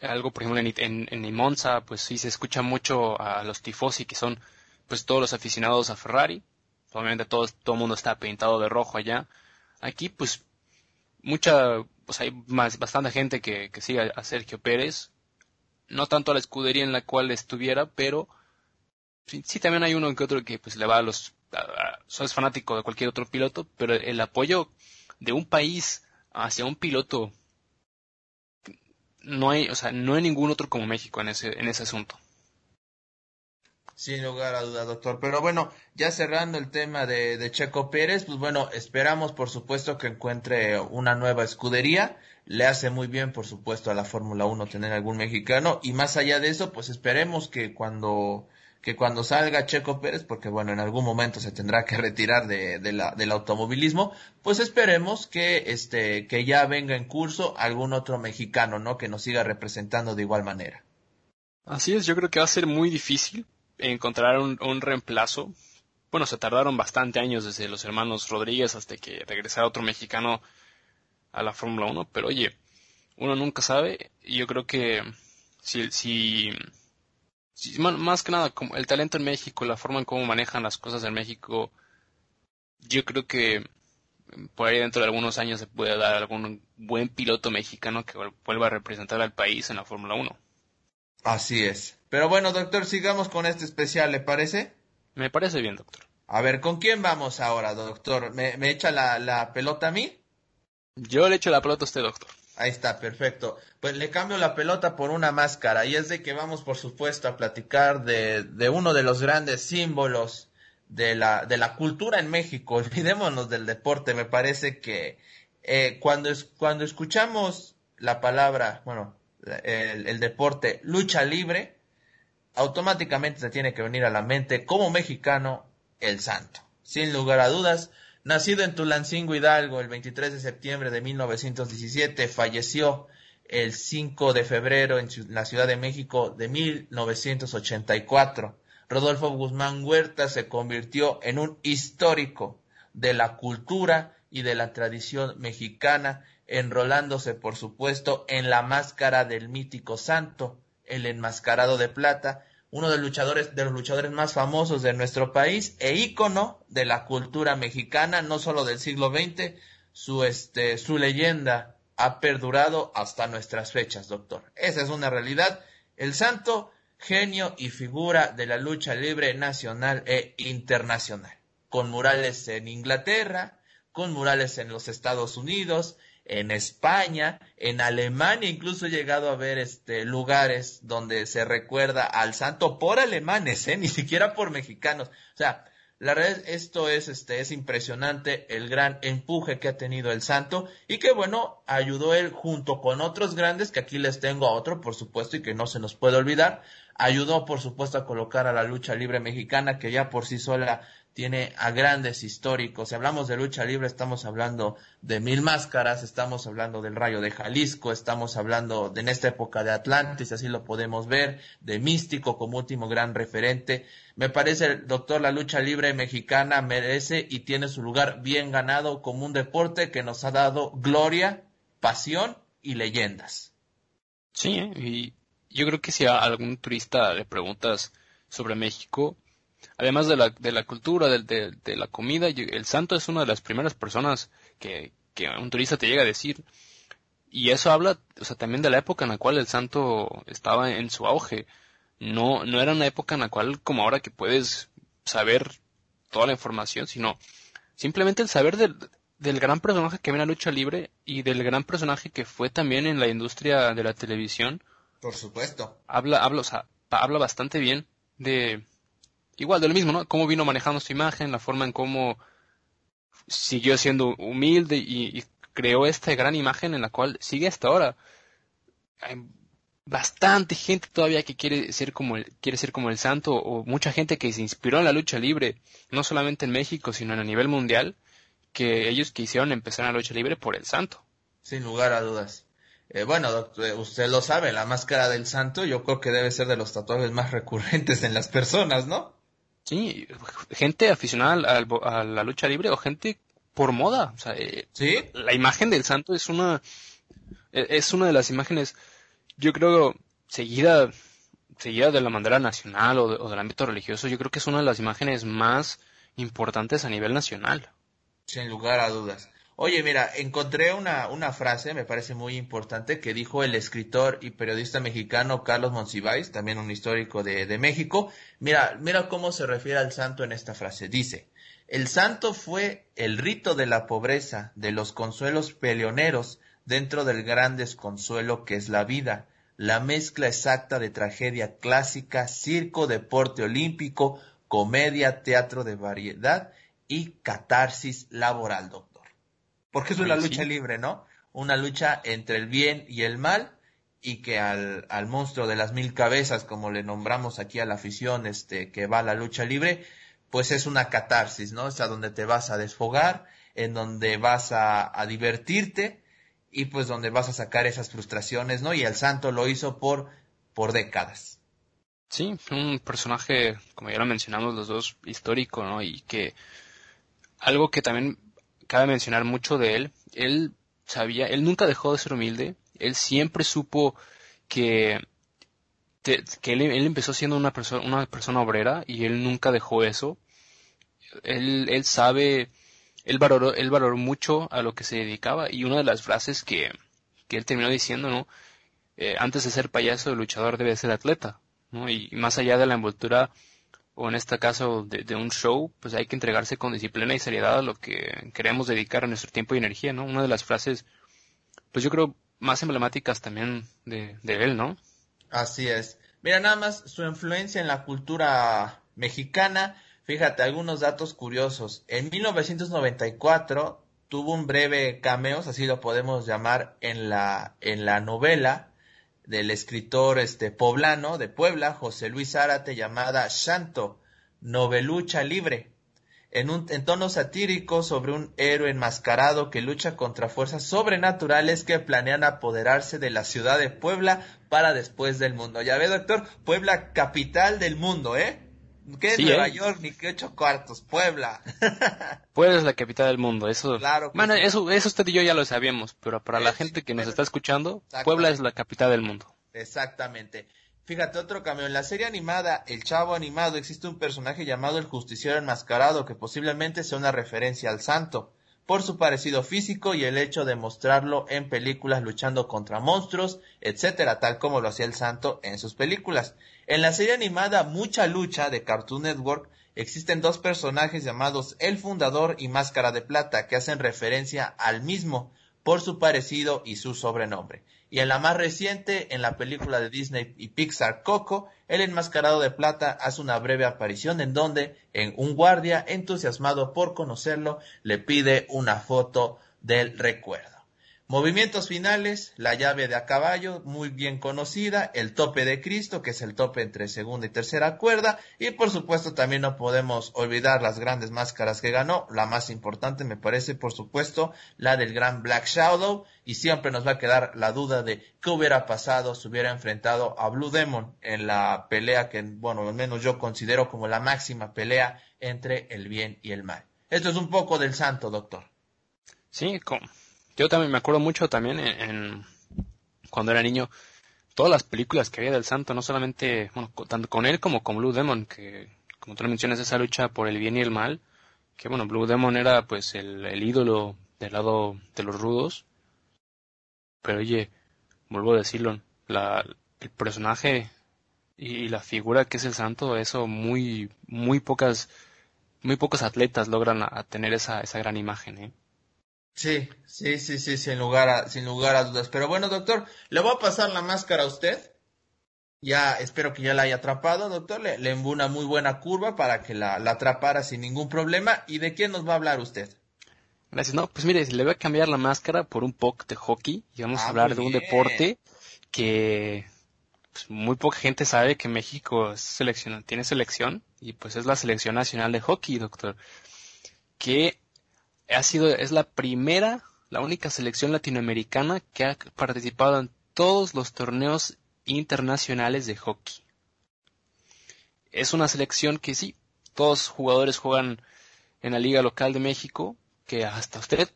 Algo, por ejemplo, en, en, en Monza, pues sí se escucha mucho a los tifosi, que son pues todos los aficionados a Ferrari. Obviamente todo, todo el mundo está pintado de rojo allá. Aquí, pues, mucha, pues hay más, bastante gente que, que sigue a Sergio Pérez. No tanto a la escudería en la cual estuviera, pero sí, también hay uno que otro que pues le va a los, es fanático de cualquier otro piloto, pero el apoyo de un país hacia un piloto no hay, o sea, no hay ningún otro como México en ese, en ese asunto. Sin lugar a duda, doctor. Pero bueno, ya cerrando el tema de, de, Checo Pérez, pues bueno, esperamos por supuesto que encuentre una nueva escudería. Le hace muy bien, por supuesto, a la Fórmula 1 tener algún mexicano. Y más allá de eso, pues esperemos que cuando que cuando salga Checo Pérez, porque bueno, en algún momento se tendrá que retirar de, del automovilismo, pues esperemos que este, que ya venga en curso algún otro mexicano, ¿no? Que nos siga representando de igual manera. Así es, yo creo que va a ser muy difícil encontrar un, un reemplazo. Bueno, se tardaron bastante años desde los hermanos Rodríguez hasta que regresara otro mexicano a la Fórmula 1, pero oye, uno nunca sabe, y yo creo que si más que nada, como el talento en México, la forma en cómo manejan las cosas en México, yo creo que por ahí dentro de algunos años se puede dar algún buen piloto mexicano que vuelva a representar al país en la Fórmula 1. Así es. Pero bueno, doctor, sigamos con este especial, ¿le parece? Me parece bien, doctor. A ver, ¿con quién vamos ahora, doctor? ¿Me, me echa la, la pelota a mí? Yo le echo la pelota a usted, doctor. Ahí está, perfecto. Pues le cambio la pelota por una máscara y es de que vamos, por supuesto, a platicar de, de uno de los grandes símbolos de la, de la cultura en México. [LAUGHS] Olvidémonos del deporte. Me parece que eh, cuando, es, cuando escuchamos la palabra, bueno, el, el deporte lucha libre, automáticamente se tiene que venir a la mente como mexicano el santo. Sin lugar a dudas, Nacido en Tulancingo Hidalgo el 23 de septiembre de 1917, falleció el 5 de febrero en la Ciudad de México de 1984. Rodolfo Guzmán Huerta se convirtió en un histórico de la cultura y de la tradición mexicana, enrolándose, por supuesto, en la máscara del mítico santo, el enmascarado de plata, uno de los luchadores, de los luchadores más famosos de nuestro país e ícono de la cultura mexicana, no solo del siglo XX, su, este, su leyenda ha perdurado hasta nuestras fechas, doctor. Esa es una realidad. El santo, genio y figura de la lucha libre nacional e internacional, con murales en Inglaterra, con murales en los Estados Unidos, en España, en Alemania, incluso he llegado a ver este lugares donde se recuerda al santo por alemanes, ¿eh? [LAUGHS] ni siquiera por mexicanos. O sea, la verdad esto es este es impresionante el gran empuje que ha tenido el santo y que bueno, ayudó él junto con otros grandes que aquí les tengo a otro, por supuesto, y que no se nos puede olvidar, ayudó por supuesto a colocar a la lucha libre mexicana que ya por sí sola tiene a grandes históricos. Si hablamos de lucha libre, estamos hablando de Mil Máscaras, estamos hablando del Rayo de Jalisco, estamos hablando de en esta época de Atlantis, así lo podemos ver, de Místico como último gran referente. Me parece, doctor, la lucha libre mexicana merece y tiene su lugar bien ganado como un deporte que nos ha dado gloria, pasión y leyendas. Sí, ¿eh? y yo creo que si a algún turista le preguntas sobre México, además de la, de la cultura, de, de, la comida, el santo es una de las primeras personas que, que un turista te llega a decir. Y eso habla, o sea, también de la época en la cual el santo estaba en su auge. No, no era una época en la cual, como ahora que puedes saber toda la información, sino simplemente el saber del, del gran personaje que viene a lucha libre y del gran personaje que fue también en la industria de la televisión. Por supuesto. Habla, habla, o sea, habla bastante bien de, igual de lo mismo, ¿no? Cómo vino manejando su imagen, la forma en cómo siguió siendo humilde y, creó esta gran imagen en la cual sigue hasta ahora. Hay bastante gente todavía que quiere ser como el, quiere ser como el santo o mucha gente que se inspiró en la lucha libre, no solamente en México, sino a nivel mundial, que ellos quisieron empezar la lucha libre por el santo. Sin lugar a dudas. Eh, bueno, doctor, usted lo sabe, la máscara del santo yo creo que debe ser de los tatuajes más recurrentes en las personas, ¿no? Sí, gente aficionada a la lucha libre o gente por moda. O sea, eh, ¿Sí? la imagen del santo es una, e, es una de las imágenes, yo creo, seguida, seguida de la bandera nacional o, o del ámbito religioso, yo creo que es una de las imágenes más importantes a nivel nacional. Sin lugar a dudas. Oye, mira, encontré una, una frase, me parece muy importante, que dijo el escritor y periodista mexicano Carlos Monsiváis, también un histórico de, de México. Mira, mira cómo se refiere al santo en esta frase. Dice, el santo fue el rito de la pobreza, de los consuelos peleoneros, dentro del gran desconsuelo que es la vida, la mezcla exacta de tragedia clásica, circo, deporte olímpico, comedia, teatro de variedad y catarsis laboral, Porque es una Oye, lucha sí. libre, ¿no? Una lucha entre el bien y el mal y que al, al monstruo de las mil cabezas, como le nombramos aquí a la afición, este, que va a la lucha libre, pues es una catarsis, ¿no? Es a donde te vas a desfogar, en donde vas a, a divertirte y pues donde vas a sacar esas frustraciones, ¿no? Y el santo lo hizo por, por décadas. Sí, un personaje, como ya lo mencionamos los dos, histórico, ¿no? Y que algo que también cabe mencionar mucho de él, él sabía, él nunca dejó de ser humilde, él siempre supo que, que él, empezó siendo una persona, una persona obrera y él nunca dejó eso. Él, él sabe, él valoró, él valoró mucho a lo que se dedicaba y una de las frases que, que él terminó diciendo, ¿no? Eh, antes de ser payaso, el luchador debe ser atleta, ¿no? Y más allá de la envoltura, o en este caso de, un show, pues hay que entregarse con disciplina y seriedad a lo que queremos dedicar a nuestro tiempo y energía, ¿no? Una de las frases, pues yo creo, más emblemáticas también de, de él, ¿no? Así es. Mira, nada más su influencia en la cultura mexicana. Fíjate, algunos datos curiosos. En 1994 tuvo un breve cameo, así lo podemos llamar, en la, en la novela del escritor este poblano de Puebla, José Luis Zárate, llamada Shanto, novelucha libre, en un en tono satírico sobre un héroe enmascarado que lucha contra fuerzas sobrenaturales que planean apoderarse de la ciudad de Puebla para después del mundo. Ya ve, doctor, Puebla capital del mundo, ¿eh? ¿Qué es Sí, Nueva ¿eh? York ni qué ocho cuartos? Puebla. [LAUGHS] Puebla es la capital del mundo, eso. Claro que bueno, sí. eso, eso usted y yo ya lo sabíamos, pero para la gente que nos está escuchando. Puebla es la capital del mundo. Exactamente. Fíjate, otro cambio. En la serie animada El Chavo Animado existe un personaje llamado el Justiciero Enmascarado que posiblemente sea una referencia al santo, por su parecido físico y el hecho de mostrarlo en películas luchando contra monstruos, etcétera, tal como lo hacía el santo en sus películas. En la serie animada Mucha Lucha de Cartoon Network existen dos personajes llamados El Fundador y Máscara de Plata que hacen referencia al mismo por su parecido y su sobrenombre. Y en la más reciente, en la película de Disney y Pixar Coco, el enmascarado de plata hace una breve aparición en donde, en un guardia entusiasmado por conocerlo, le pide una foto del recuerdo. Movimientos finales, la llave de a caballo, muy bien conocida, el tope de Cristo, que es el tope entre segunda y tercera cuerda, y por supuesto también no podemos olvidar las grandes máscaras que ganó, la más importante me parece por supuesto la del gran Black Shadow, y siempre nos va a quedar la duda de qué hubiera pasado si hubiera enfrentado a Blue Demon en la pelea que, bueno, al menos yo considero como la máxima pelea entre el bien y el mal. Esto es un poco del santo, doctor. Sí, co- yo también me acuerdo mucho también en, cuando era niño, todas las películas que había del santo, no solamente, bueno, tanto con él como con Blue Demon, que como tú lo mencionas, esa lucha por el bien y el mal, que bueno, Blue Demon era pues el, el ídolo del lado de los rudos, pero oye, vuelvo a decirlo, la, el personaje y la figura que es el santo, eso muy, muy pocas, muy pocos atletas logran a tener esa, esa gran imagen, ¿eh? Sí, sí, sí, sí, sin lugar a, sin lugar a dudas. Pero bueno, doctor, le voy a pasar la máscara a usted. Ya, espero que ya la haya atrapado, doctor. Le, le una muy buena curva para que la, la atrapara sin ningún problema. ¿Y de quién nos va a hablar usted? Gracias. No, pues mire, le voy a cambiar la máscara por un poco de hockey y vamos Ah, a hablar muy de un deporte que pues, muy poca gente sabe que México es tiene selección y pues es la selección nacional de hockey, doctor, que ha sido es la primera, la única selección latinoamericana que ha participado en todos los torneos internacionales de hockey. Es una selección que sí, todos jugadores juegan en la liga local de México, que hasta usted,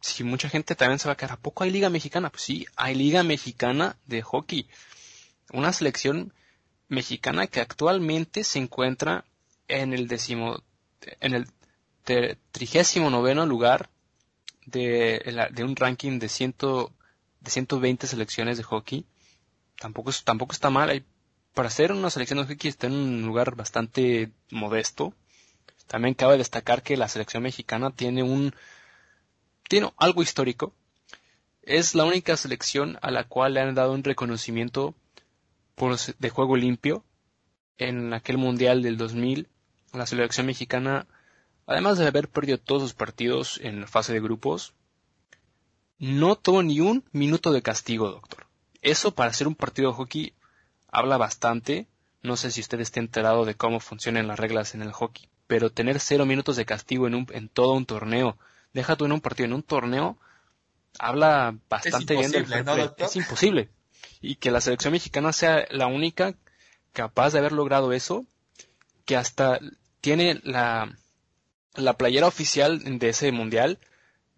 si mucha gente también se va a quedar, ¿a poco hay liga mexicana? Pues sí, hay liga mexicana de hockey. Una selección mexicana que actualmente se encuentra en el décimo, en el trigésimo noveno lugar de, de, un ranking de, ciento, de 120 selecciones de hockey. Tampoco, tampoco está mal. Para ser una selección de hockey está en un lugar bastante modesto. También cabe destacar que la selección mexicana tiene un, tiene algo histórico. Es la única selección a la cual le han dado un reconocimiento por, de juego limpio en aquel mundial del 2000. La selección mexicana además de haber perdido todos sus partidos en la fase de grupos, no tuvo ni un minuto de castigo, doctor. Eso para hacer un partido de hockey habla bastante. No sé si usted esté enterado de cómo funcionan las reglas en el hockey, pero tener cero minutos de castigo en, un, en todo un torneo, deja tú en un partido, en un torneo, habla bastante bien del Es imposible. Y que la selección mexicana sea la única capaz de haber logrado eso, que hasta tiene la, la playera oficial de ese mundial,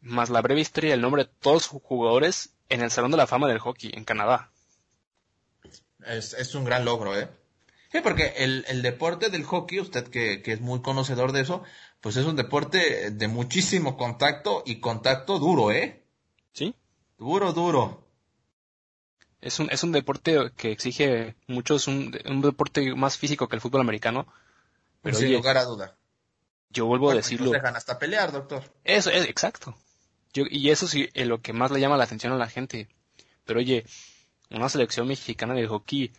más la breve historia y el nombre de todos sus jugadores en el Salón de la Fama del Hockey en Canadá. Es, un gran logro, ¿eh? Sí, porque el, deporte del hockey, usted que, es muy conocedor de eso, pues es un deporte de muchísimo contacto y contacto duro, ¿eh? Sí. Duro, duro. Es un, es un deporte que exige mucho, es un, deporte más físico que el fútbol americano. Pero sin lugar a duda. Yo vuelvo a decirlo. Dejan hasta pelear, doctor. Eso es, exacto. Yo, y eso sí es lo que más le llama la atención a la gente. Pero oye, una selección mexicana de hockey,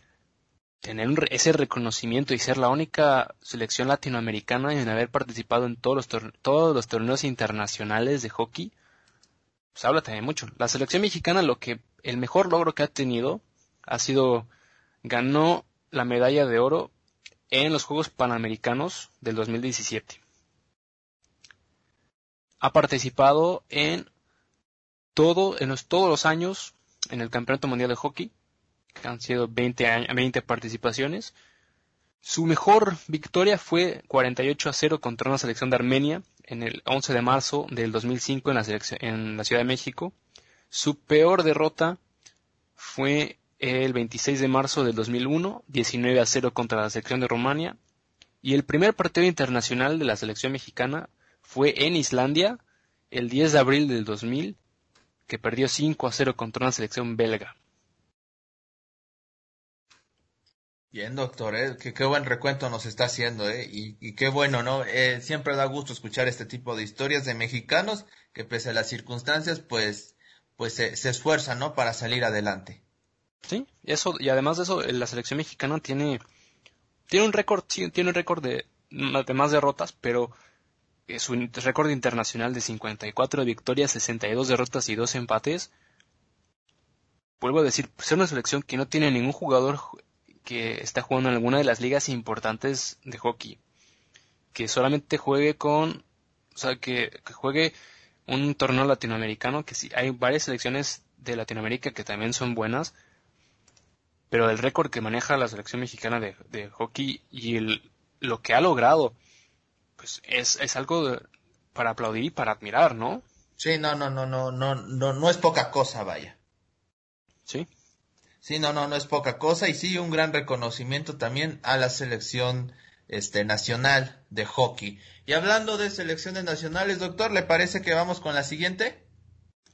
tener ese reconocimiento y ser la única selección latinoamericana en haber participado en todos los, todos los torneos internacionales de hockey, pues habla también mucho. La selección mexicana lo que, el mejor logro que ha tenido ha sido, ganó la medalla de oro en los Juegos Panamericanos del 2017 ha participado en todo, en todos los años en el Campeonato Mundial de Hockey, que han sido 20, 20 participaciones. Su mejor victoria fue 48 a 0 contra una selección de Armenia en el 11 de marzo del 2005 en la, en la Ciudad de México. Su peor derrota fue el 26 de marzo del 2001, 19 a 0 contra la selección de Rumania. Y el primer partido internacional de la selección mexicana fue en Islandia el 10 de abril del 2000, que perdió 5 a 0 contra una selección belga. Bien, doctor, ¿eh? qué, buen recuento nos está haciendo, ¿eh? y, qué bueno, ¿no? Eh, siempre da gusto escuchar este tipo de historias de mexicanos que pese a las circunstancias, pues, pues se, esfuerzan, ¿no? Para salir adelante. Sí, eso, y además de eso, la selección mexicana tiene, tiene un récord, tiene un récord de, de más derrotas, pero es un récord internacional de 54 victorias, 62 derrotas y 2 empates. Vuelvo a decir, ser una selección que no tiene ningún jugador que está jugando en alguna de las ligas importantes de hockey. Que solamente juegue con, o sea, que, juegue un torneo latinoamericano, que sí, hay varias selecciones de Latinoamérica que también son buenas, pero el récord que maneja la selección mexicana de, de hockey y el, lo que ha logrado pues es, es algo para aplaudir y para admirar, ¿no? Sí, no, no, no, no, no, no, no es poca cosa, vaya. Sí. Sí, no, no, no es poca cosa y sí un gran reconocimiento también a la selección este nacional de hockey. Y hablando de selecciones nacionales, doctor, ¿le parece que vamos con la siguiente?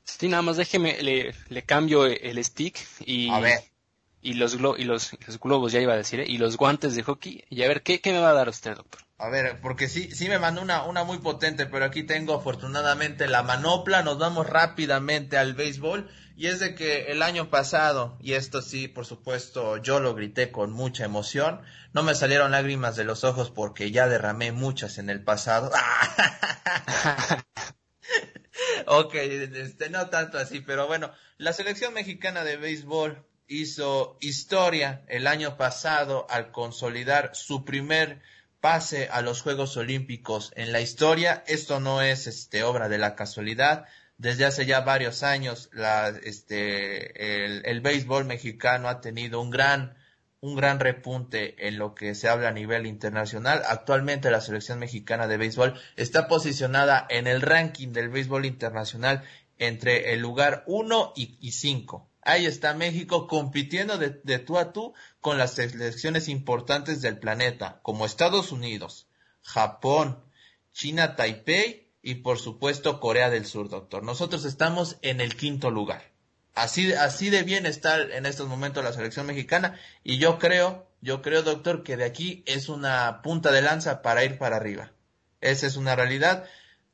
Sí, nada más déjeme, le, le cambio el stick y, a ver. Y, los, glo y los, los, globos, ya iba a decir, ¿eh? y los guantes de hockey. Y a ver, ¿qué, qué me va a dar usted, doctor? A ver, porque sí, sí me mandó una, una muy potente, pero aquí tengo afortunadamente la manopla, nos vamos rápidamente al béisbol, y es de que el año pasado, y esto sí, por supuesto, yo lo grité con mucha emoción, no me salieron lágrimas de los ojos porque ya derramé muchas en el pasado. [LAUGHS] [LAUGHS] ok, este, no tanto así, pero bueno, la selección mexicana de béisbol hizo historia el año pasado al consolidar su primer pase a los Juegos Olímpicos en la historia. Esto no es este, obra de la casualidad. Desde hace ya varios años la, este, el, béisbol mexicano ha tenido un gran un gran repunte en lo que se habla a nivel internacional. Actualmente la selección mexicana de béisbol está posicionada en el ranking del béisbol internacional entre el lugar 1 y 5. Ahí está México compitiendo de, tú a tú con las selecciones importantes del planeta, como Estados Unidos, Japón, China Taipei y por supuesto Corea del Sur, doctor. Nosotros estamos en el quinto lugar. Así, así de bien está en estos momentos la selección mexicana y yo creo, yo creo, doctor, que de aquí es una punta de lanza para ir para arriba. Esa es una realidad.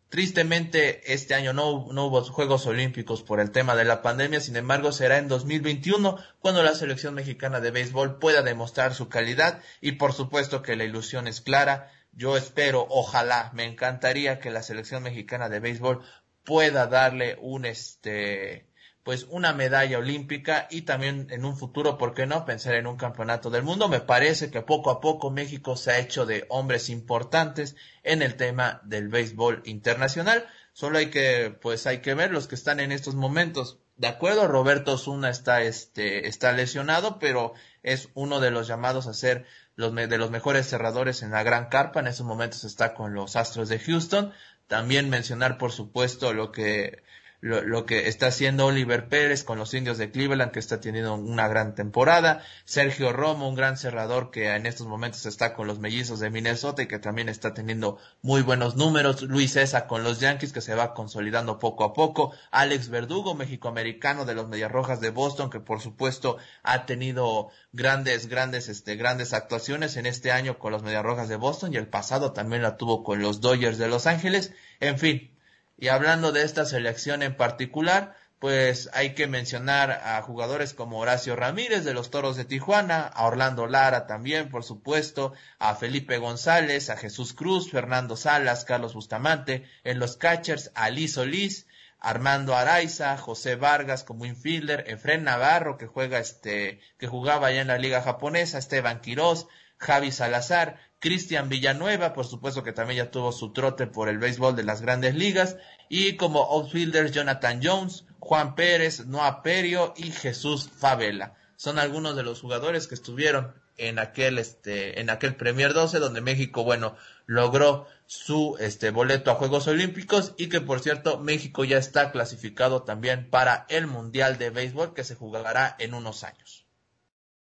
Tristemente, este año no, no, hubo Juegos Olímpicos por el tema de la pandemia, sin embargo, será en 2021 cuando la selección mexicana de béisbol pueda demostrar su calidad y por supuesto que la ilusión es clara. Yo espero, ojalá, me encantaría que la selección mexicana de béisbol pueda darle un este pues una medalla olímpica y también en un futuro, ¿por qué no?, pensar en un campeonato del mundo. Me parece que poco a poco México se ha hecho de hombres importantes en el tema del béisbol internacional. Solo hay que, pues hay que ver los que están en estos momentos. De acuerdo, Roberto Zuna está, este, está lesionado, pero es uno de los llamados a ser los, de los mejores cerradores en la gran carpa. En estos momentos está con los Astros de Houston. También mencionar, por supuesto, lo que lo, que está haciendo Oliver Pérez con los indios de Cleveland, que está teniendo una gran temporada. Sergio Romo, un gran cerrador que en estos momentos está con los mellizos de Minnesota y que también está teniendo muy buenos números. Luis César con los Yankees, que se va consolidando poco a poco. Alex Verdugo, mexicoamericano de los Medias Rojas de Boston, que por supuesto ha tenido grandes, grandes, este, grandes actuaciones en este año con los Medias Rojas de Boston y el pasado también la tuvo con los Dodgers de Los Ángeles. En fin, y hablando de esta selección en particular, pues hay que mencionar a jugadores como Horacio Ramírez de los Toros de Tijuana, a Orlando Lara también, por supuesto, a Felipe González, a Jesús Cruz, Fernando Salas, Carlos Bustamante, en los catchers, a Liz Solís, Armando Araiza, José Vargas como infielder, Efren Navarro que juega este, que jugaba allá en la liga japonesa, Esteban Quirós, Javi Salazar, Cristian Villanueva, por supuesto que también ya tuvo su trote por el béisbol de las grandes ligas, y como outfielders Jonathan Jones, Juan Pérez, Noah Perio y Jesús Favela. Son algunos de los jugadores que estuvieron en aquel este en aquel Premier 12 donde México, bueno, logró su este boleto a Juegos Olímpicos y que por cierto México ya está clasificado también para el Mundial de Béisbol que se jugará en unos años.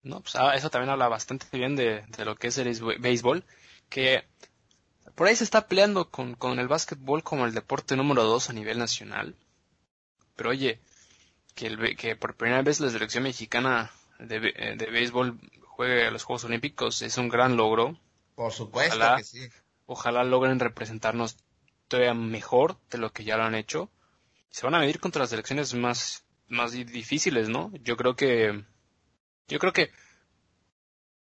No, pues ah, eso también habla bastante bien de, lo que es el béisbol, que por ahí se está peleando con, con el básquetbol como el deporte número dos a nivel nacional. Pero oye, que, el, que por primera vez la selección mexicana de, eh, de béisbol juegue a los Juegos Olímpicos es un gran logro. Por supuesto ojalá, que sí. Ojalá logren representarnos todavía mejor de lo que ya lo han hecho. Se van a medir contra las selecciones más, más difíciles, ¿no? Yo creo que yo creo que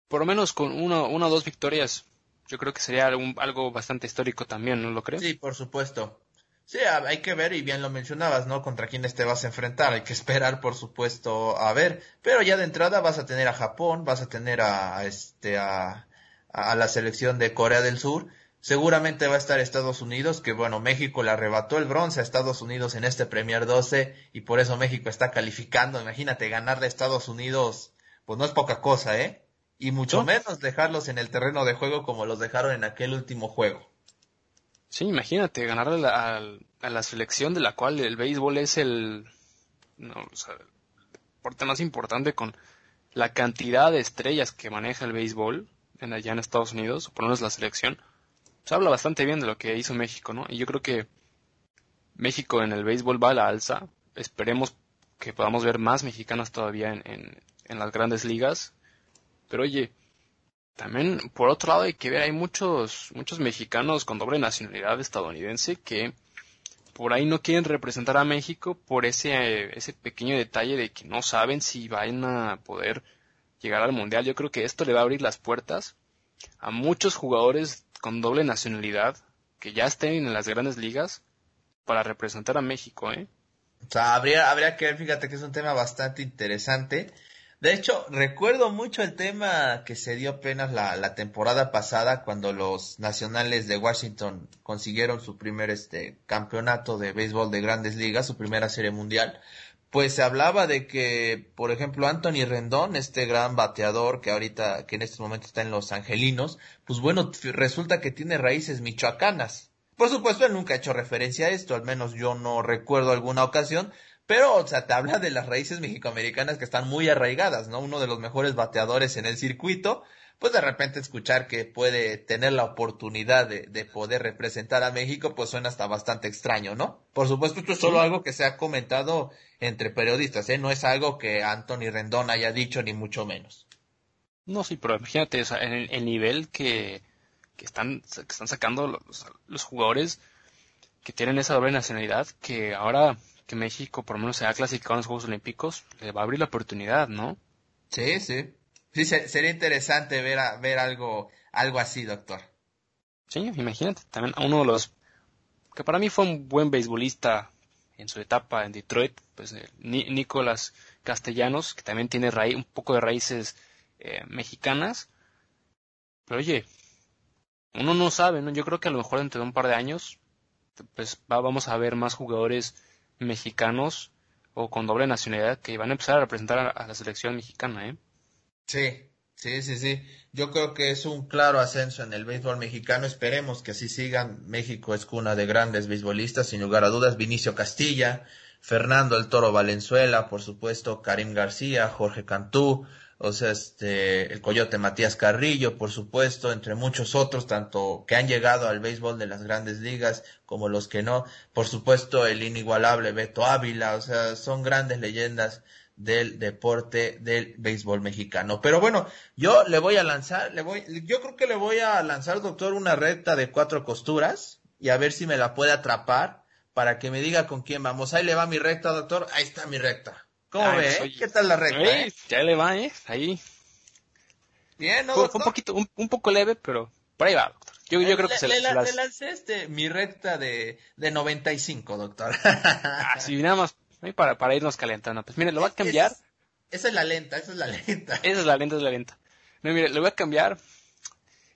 por lo menos con una, una o dos victorias, yo creo que sería algo bastante histórico también, ¿no lo crees? Sí, por supuesto. Sí, hay que ver, y bien lo mencionabas, ¿no? Contra quiénes te vas a enfrentar. Hay que esperar, por supuesto, a ver. Pero ya de entrada vas a tener a Japón, vas a tener a, este, a, a la selección de Corea del Sur. Seguramente va a estar Estados Unidos, que bueno, México le arrebató el bronce a Estados Unidos en este Premier 12 y por eso México está calificando. Imagínate ganarle a Estados Unidos pues no es poca cosa, ¿eh? Y mucho menos dejarlos en el terreno de juego como los dejaron en aquel último juego. Sí, imagínate, ganarle a, la selección de la cual el béisbol es el, no, o sea, el deporte más importante con la cantidad de estrellas que maneja el béisbol en allá en Estados Unidos, o por lo menos la selección, se habla bastante bien de lo que hizo México, ¿no? Y yo creo que México en el béisbol va a la alza. Esperemos que podamos ver más mexicanos todavía en, en las grandes ligas. Pero oye, también por otro lado hay que ver, hay muchos, muchos mexicanos con doble nacionalidad estadounidense que por ahí no quieren representar a México por ese, ese pequeño detalle de que no saben si van a poder llegar al mundial. Yo creo que esto le va a abrir las puertas a muchos jugadores con doble nacionalidad que ya estén en las grandes ligas para representar a México, ¿eh? O sea, habría, habría que ver, fíjate que es un tema bastante interesante. De hecho, recuerdo mucho el tema que se dio apenas la, la, temporada pasada cuando los nacionales de Washington consiguieron su primer este, campeonato de béisbol de grandes ligas, su primera serie mundial. pues se hablaba de que, por ejemplo, Anthony Rendón, este gran bateador que ahorita, que en este momento está en Los Angelinos, pues bueno, resulta que tiene raíces michoacanas. Por supuesto, él nunca ha hecho referencia a esto, al menos yo no recuerdo alguna ocasión, pero, o sea, te habla de las raíces mexicoamericanas que están muy arraigadas, ¿no? Uno de los mejores bateadores en el circuito, pues de repente escuchar que puede tener la oportunidad de, de, poder representar a México, pues suena hasta bastante extraño, ¿no? Por supuesto, esto es solo algo que se ha comentado entre periodistas, ¿eh? No es algo que Anthony Rendón haya dicho, ni mucho menos. No, sí, pero imagínate, o sea, en el, nivel que, que, están, que están sacando los, los jugadores que tienen esa doble nacionalidad, que ahora que México por lo menos se ha clasificado en los Juegos Olímpicos, le va a abrir la oportunidad, ¿no? Sí, sí. Sí, sería interesante ver, a, ver algo, algo así, doctor. Sí, imagínate, también a uno de los que para mí fue un buen beisbolista en su etapa en Detroit, pues eh, Nicolás Castellanos, que también tiene raíz, un poco de raíces eh, mexicanas. Pero oye, uno no sabe, ¿no? Yo creo que a lo mejor dentro de un par de años, pues vamos a ver más jugadores mexicanos o con doble nacionalidad que van a empezar a representar a, la selección mexicana, ¿eh? Sí, sí, sí, sí. Yo creo que es un claro ascenso en el béisbol mexicano. Esperemos que así sigan. México es cuna de grandes beisbolistas, sin lugar a dudas. Vinicio Castilla, Fernando el Toro Valenzuela, por supuesto, Karim García, Jorge Cantú, o sea, este, el Coyote Matías Carrillo, por supuesto, entre muchos otros, tanto que han llegado al béisbol de las grandes ligas como los que no, por supuesto, el inigualable Beto Ávila, o sea, son grandes leyendas del deporte del béisbol mexicano. Pero bueno, yo le voy a lanzar, le voy, yo creo que le voy a lanzar, doctor, una recta de cuatro costuras y a ver si me la puede atrapar para que me diga con quién vamos. Ahí le va mi recta, doctor. Ahí está mi recta. ¿Cómo ve? Pues, ¿Qué tal la recta? Eh? Ya le va, ¿eh? Ahí. Bien, ¿no, doctor? Fue un poquito, un, poco leve, pero por ahí va, doctor. Yo, yo creo que se, le, le lancé este, mi recta de, de 95, doctor. Así, [LAUGHS] ah, nada más, para, para irnos calentando. Pues mire, lo voy a cambiar. esa es la lenta, esa es la lenta. Esa es la lenta, esa es la lenta. No, mire, le voy a cambiar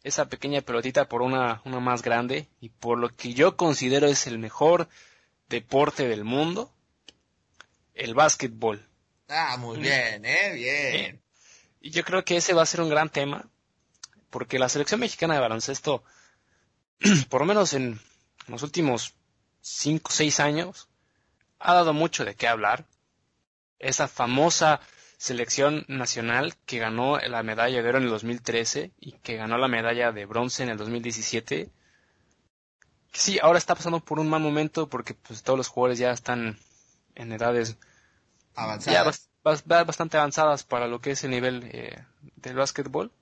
esa pequeña pelotita por una, una más grande y por lo que yo considero es el mejor deporte del mundo, el básquetbol. Ah, muy bien, eh, bien. Y yo creo que ese va a ser un gran tema, porque la selección mexicana de baloncesto, [CLEARS THROAT] por lo menos en los últimos 5 o 6 años, ha dado mucho de qué hablar. Esa famosa selección nacional que ganó la medalla de oro en el 2013 y que ganó la medalla de bronce en el 2017. Sí, ahora está pasando por un mal momento porque pues todos los jugadores ya están en edades avanzadas. Ya bastante avanzadas para lo que es el nivel eh, del básquetbol.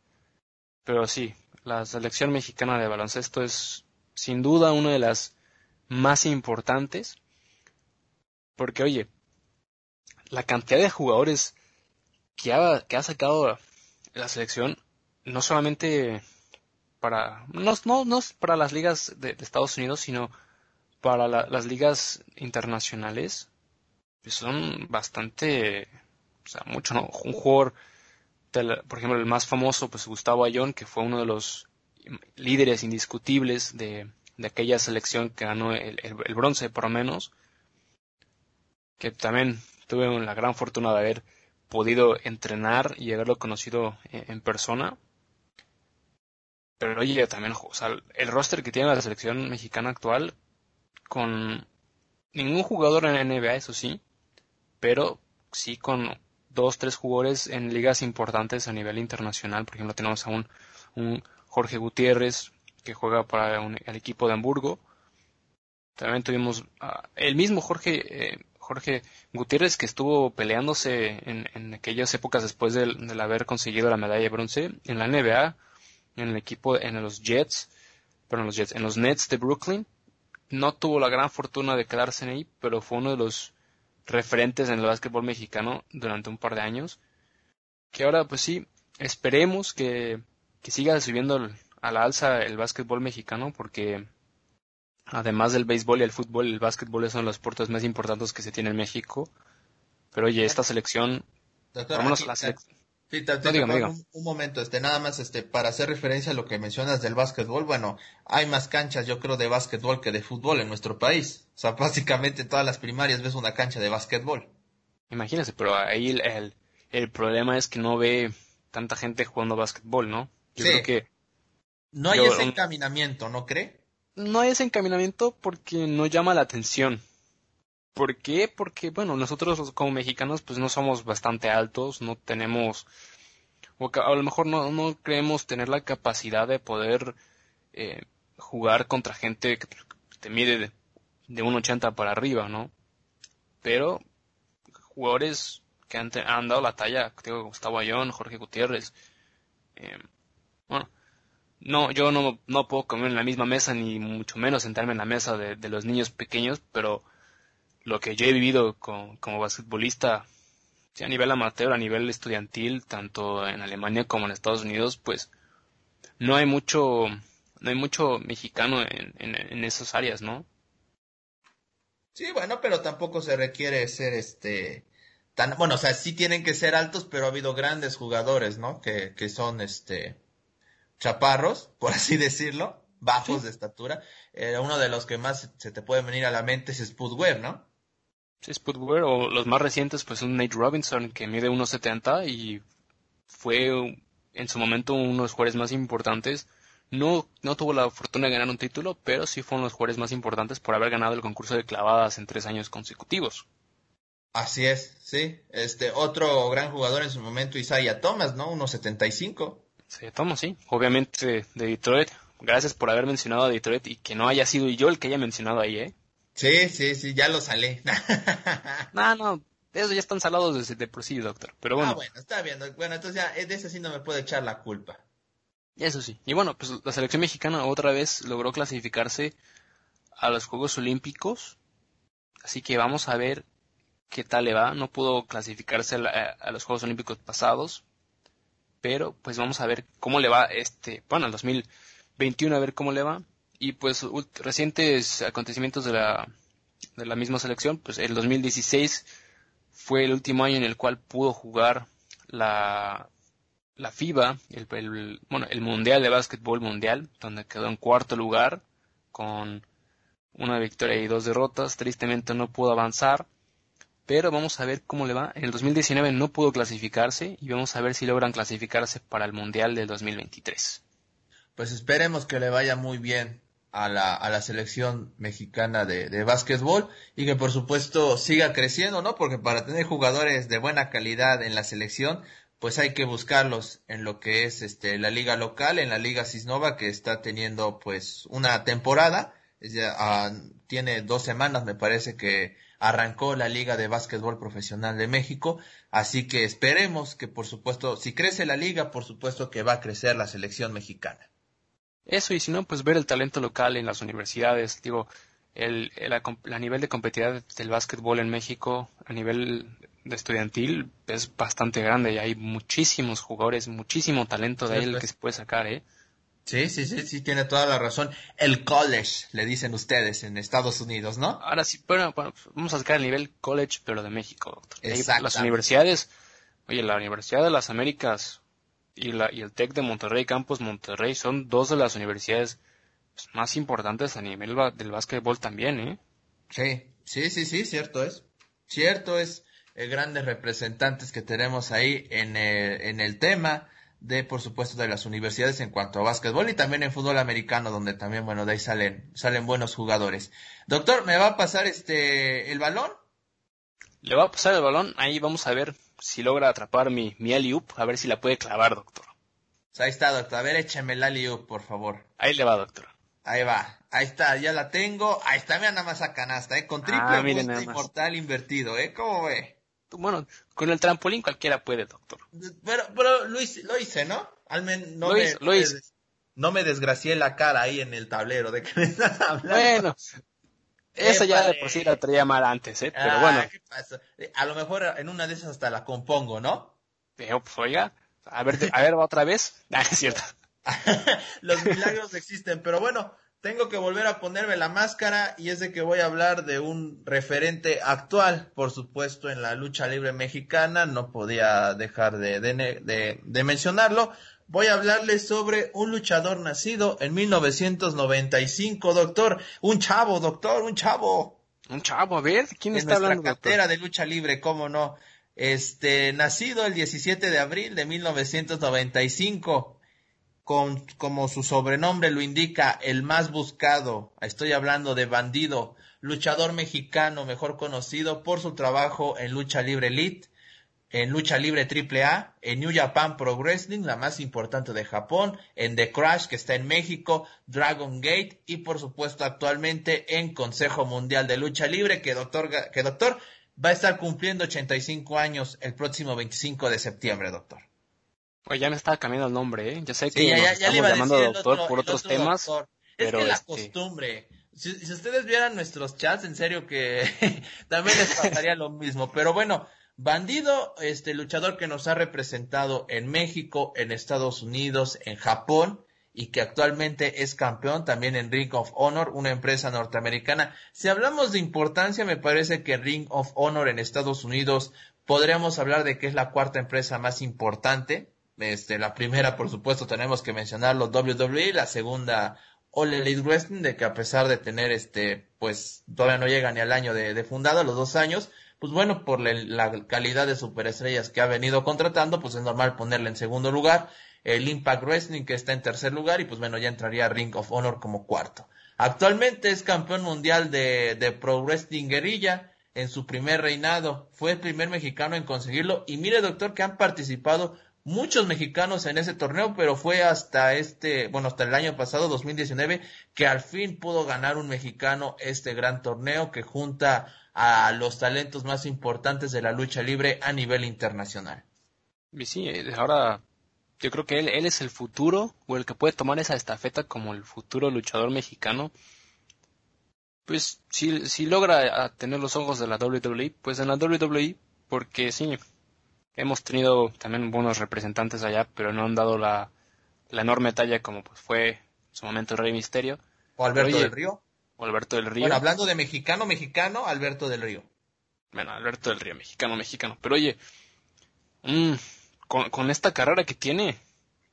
Pero sí, la selección mexicana de baloncesto es sin duda una de las más importantes. Porque oye, la cantidad de jugadores que ha, que ha sacado la selección, no solamente para, no, no, no para las ligas de, Estados Unidos, sino para las ligas internacionales, son bastante, o sea, mucho, ¿no? Un jugador, por ejemplo, el más famoso, pues Gustavo Ayón, que fue uno de los líderes indiscutibles de, de aquella selección que ganó el, el, bronce, por lo menos, que también tuve la gran fortuna de haber podido entrenar y haberlo conocido en, persona. Pero oye, también, o sea, el roster que tiene la selección mexicana actual, con ningún jugador en la NBA, eso sí, pero sí con dos, tres jugadores en ligas importantes a nivel internacional. Por ejemplo, tenemos a un, un Jorge Gutiérrez que juega para el equipo de Hamburgo. También tuvimos el mismo Jorge, eh, Jorge Gutiérrez que estuvo peleándose en, en aquellas épocas después del, haber conseguido la medalla de bronce en la NBA, en el equipo, en los Jets, pero en los Jets, en los Nets de Brooklyn. No tuvo la gran fortuna de quedarse ahí, pero fue uno de los referentes en el básquetbol mexicano durante un par de años. Que ahora, pues sí, esperemos que, que siga subiendo a la alza el básquetbol mexicano, porque además del béisbol y el fútbol, el básquetbol son los deportes más importantes que se tiene en México. Pero oye, esta selección, Doctor, la selección. Un, momento, este, nada más, este, para hacer referencia a lo que mencionas del básquetbol, bueno, hay más canchas, yo creo, de básquetbol que de fútbol en nuestro país. O sea, [LAUGHS] básicamente en todas las primarias ves una cancha de básquetbol. Imagínese, pero ahí el, el, problema es que no ve tanta gente jugando básquetbol, ¿no? Yo creo que... No hay ese encaminamiento, ¿no cree? No hay ese encaminamiento porque no llama la atención. ¿Por qué? Porque, bueno, nosotros como mexicanos pues no somos bastante altos, no tenemos, o a lo mejor no, no creemos tener la capacidad de poder eh, jugar contra gente que te mide de, de 1,80 para arriba, ¿no? Pero jugadores que han, dado la talla, digo, Gustavo Ayón, Jorge Gutiérrez, eh, bueno, no, yo no, no puedo comer en la misma mesa, ni mucho menos sentarme en la mesa de, de los niños pequeños, pero lo que yo he vivido como basquetbolista, a nivel amateur, a nivel estudiantil, tanto en Alemania como en Estados Unidos, pues no hay mucho, no hay mucho mexicano en, en, esas áreas, ¿no? Sí, bueno, pero tampoco se requiere ser este tan, bueno, o sea, sí tienen que ser altos, pero ha habido grandes jugadores, ¿no? Que, que son este chaparros, [LAUGHS] por así decirlo, bajos de estatura. Eh, uno de los que más se te puede venir a la mente es Spud Webb, ¿no? Sí, Spudware, o los más recientes, pues un Nate Robinson que mide 1.70 y fue en su momento uno de los jugadores más importantes. No, no tuvo la fortuna de ganar un título, pero sí fue uno de los jugadores más importantes por haber ganado el concurso de clavadas en tres años consecutivos. Así es, sí. Este, otro gran jugador en su momento, Isaiah Thomas, ¿no? 1.75. Sí, Thomas, sí. Obviamente de Detroit. Gracias por haber mencionado a Detroit y que no haya sido yo el que haya mencionado ahí, ¿eh? Sí, sí, sí, ya lo salé. [LAUGHS] no, no, eso ya están salados desde de por sí, doctor. Pero bueno. Ah, bueno, está bien. Bueno, entonces ya de eso sí no me puede echar la culpa. Eso sí. Y bueno, pues la selección mexicana otra vez logró clasificarse a los Juegos Olímpicos. Así que vamos a ver qué tal le va. No pudo clasificarse a, los Juegos Olímpicos pasados. Pero pues vamos a ver cómo le va este, bueno, al 2021 a ver cómo le va y pues recientes acontecimientos de la, de la misma selección, pues el 2016 fue el último año en el cual pudo jugar la, la FIBA, el, bueno, el Mundial de Básquetbol Mundial, donde quedó en cuarto lugar con una victoria y dos derrotas. Tristemente no pudo avanzar, pero vamos a ver cómo le va. En el 2019 no pudo clasificarse y vamos a ver si logran clasificarse para el Mundial del 2023. Pues esperemos que le vaya muy bien a la, a la selección mexicana de, de básquetbol y que por supuesto siga creciendo, ¿no? Porque para tener jugadores de buena calidad en la selección, pues hay que buscarlos en lo que es este la liga local, en la liga Cisnova que está teniendo pues una temporada, ya, ah, tiene dos semanas me parece que arrancó la liga de básquetbol profesional de México, así que esperemos que por supuesto si crece la liga, por supuesto que va a crecer la selección mexicana. Eso, y si no, pues ver el talento local en las universidades. Digo, el, el a nivel de competitividad del básquetbol en México, a nivel de estudiantil, es bastante grande y hay muchísimos jugadores, muchísimo talento de ahí el que se puede sacar, ¿eh? Sí, sí, sí, sí, tiene toda la razón. El college, le dicen ustedes en Estados Unidos, ¿no? Ahora sí, bueno, vamos a sacar el nivel college, pero de México, doctor. Exacto. Las universidades, oye, la Universidad de las Américas, y, la, y el TEC de Monterrey, Campus Monterrey, son dos de las universidades pues, más importantes a nivel del básquetbol también, ¿eh? Sí, sí, sí, sí, cierto es. Cierto es, eh, grandes representantes que tenemos ahí en el, en el tema de, por supuesto, de las universidades en cuanto a básquetbol y también en fútbol americano, donde también, bueno, de ahí salen, salen buenos jugadores. Doctor, ¿me va a pasar este, el balón? Le va a pasar el balón, ahí vamos a ver si logra atrapar mi, mi a ver si la puede clavar, doctor. Pues ahí está, doctor. A ver, échame el alley por favor. Ahí le va, doctor. Ahí va. Ahí está, ya la tengo. Ahí está, mira nada más a canasta, ¿eh? Con triple ah, inmortal invertido, ¿eh? ¿Cómo ve? Bueno, con el trampolín cualquiera puede, doctor. Pero, pero lo hice, ¿no? Al menos no me, lo No me desgracié la cara ahí en el tablero de que me estás hablando. Bueno, esa ya de por sí la traía mal antes, ¿eh? Pero bueno. Ah, a lo mejor en una de esas hasta la compongo, ¿no? Pero, pues oiga, a ver, a ver, otra vez. [LAUGHS] Ah, es cierto. [LAUGHS] Los milagros existen, pero bueno, tengo que volver a ponerme la máscara y es de que voy a hablar de un referente actual, por supuesto, en la lucha libre mexicana, no podía dejar de, de, de mencionarlo voy a hablarles sobre un luchador nacido en 1995, doctor. Un chavo, doctor, un chavo. Un chavo, a ver, ¿quién está hablando? cartera de lucha libre, cómo no. Este, nacido el 17 de abril de 1995, con, como su sobrenombre lo indica, el más buscado. Estoy hablando de bandido, luchador mexicano, mejor conocido por su trabajo en lucha libre elite, en lucha libre AAA, en New Japan Pro Wrestling, la más importante de Japón, en The Crash, que está en México, Dragon Gate y por supuesto actualmente en Consejo Mundial de Lucha Libre, que doctor, que doctor va a estar cumpliendo 85 años el próximo 25 de septiembre, doctor. Pues ya me estaba cambiando el nombre, ¿eh? Ya sé que ya, estamos llamando doctor por otros temas. Pero es que la este costumbre. Si, si, ustedes vieran nuestros chats, en serio que [LAUGHS] también les pasaría lo mismo. Pero bueno, Bandido, este luchador que nos ha representado en México, en Estados Unidos, en Japón y que actualmente es campeón también en Ring of Honor, una empresa norteamericana. Si hablamos de importancia, me parece que Ring of Honor en Estados Unidos podríamos hablar de que es la cuarta empresa más importante. Este, la primera, por supuesto, tenemos que mencionarlo WWE, la segunda All Elite Wrestling, de que a pesar de tener este, pues todavía no llega ni al año de, de fundado, los dos años, pues bueno, por la calidad de superestrellas que ha venido contratando, pues es normal ponerle en segundo lugar el Impact Wrestling que está en tercer lugar y pues bueno, ya entraría Ring of Honor como cuarto. Actualmente es campeón mundial de, de Pro Wrestling Guerrilla en su primer reinado. Fue el primer mexicano en conseguirlo y mire doctor que han participado muchos mexicanos en ese torneo, pero fue hasta este, bueno, hasta el año pasado, 2019, que al fin pudo ganar un mexicano este gran torneo que junta a los talentos más importantes de la lucha libre a nivel internacional. Y sí, eh, ahora yo creo que él, él es el futuro o el que puede tomar esa estafeta como el futuro luchador mexicano. Pues si, si logra tener los ojos de la WWE, pues en la WWE, porque sí, hemos tenido también buenos representantes allá, pero no han dado la, la enorme talla como pues fue en su momento el Rey Misterio. O Alberto del Río. O Alberto del Río. Bueno, hablando de mexicano, mexicano, Alberto del Río. Bueno, Alberto del Río, mexicano, mexicano. Pero oye, mmm, con, esta carrera que tiene,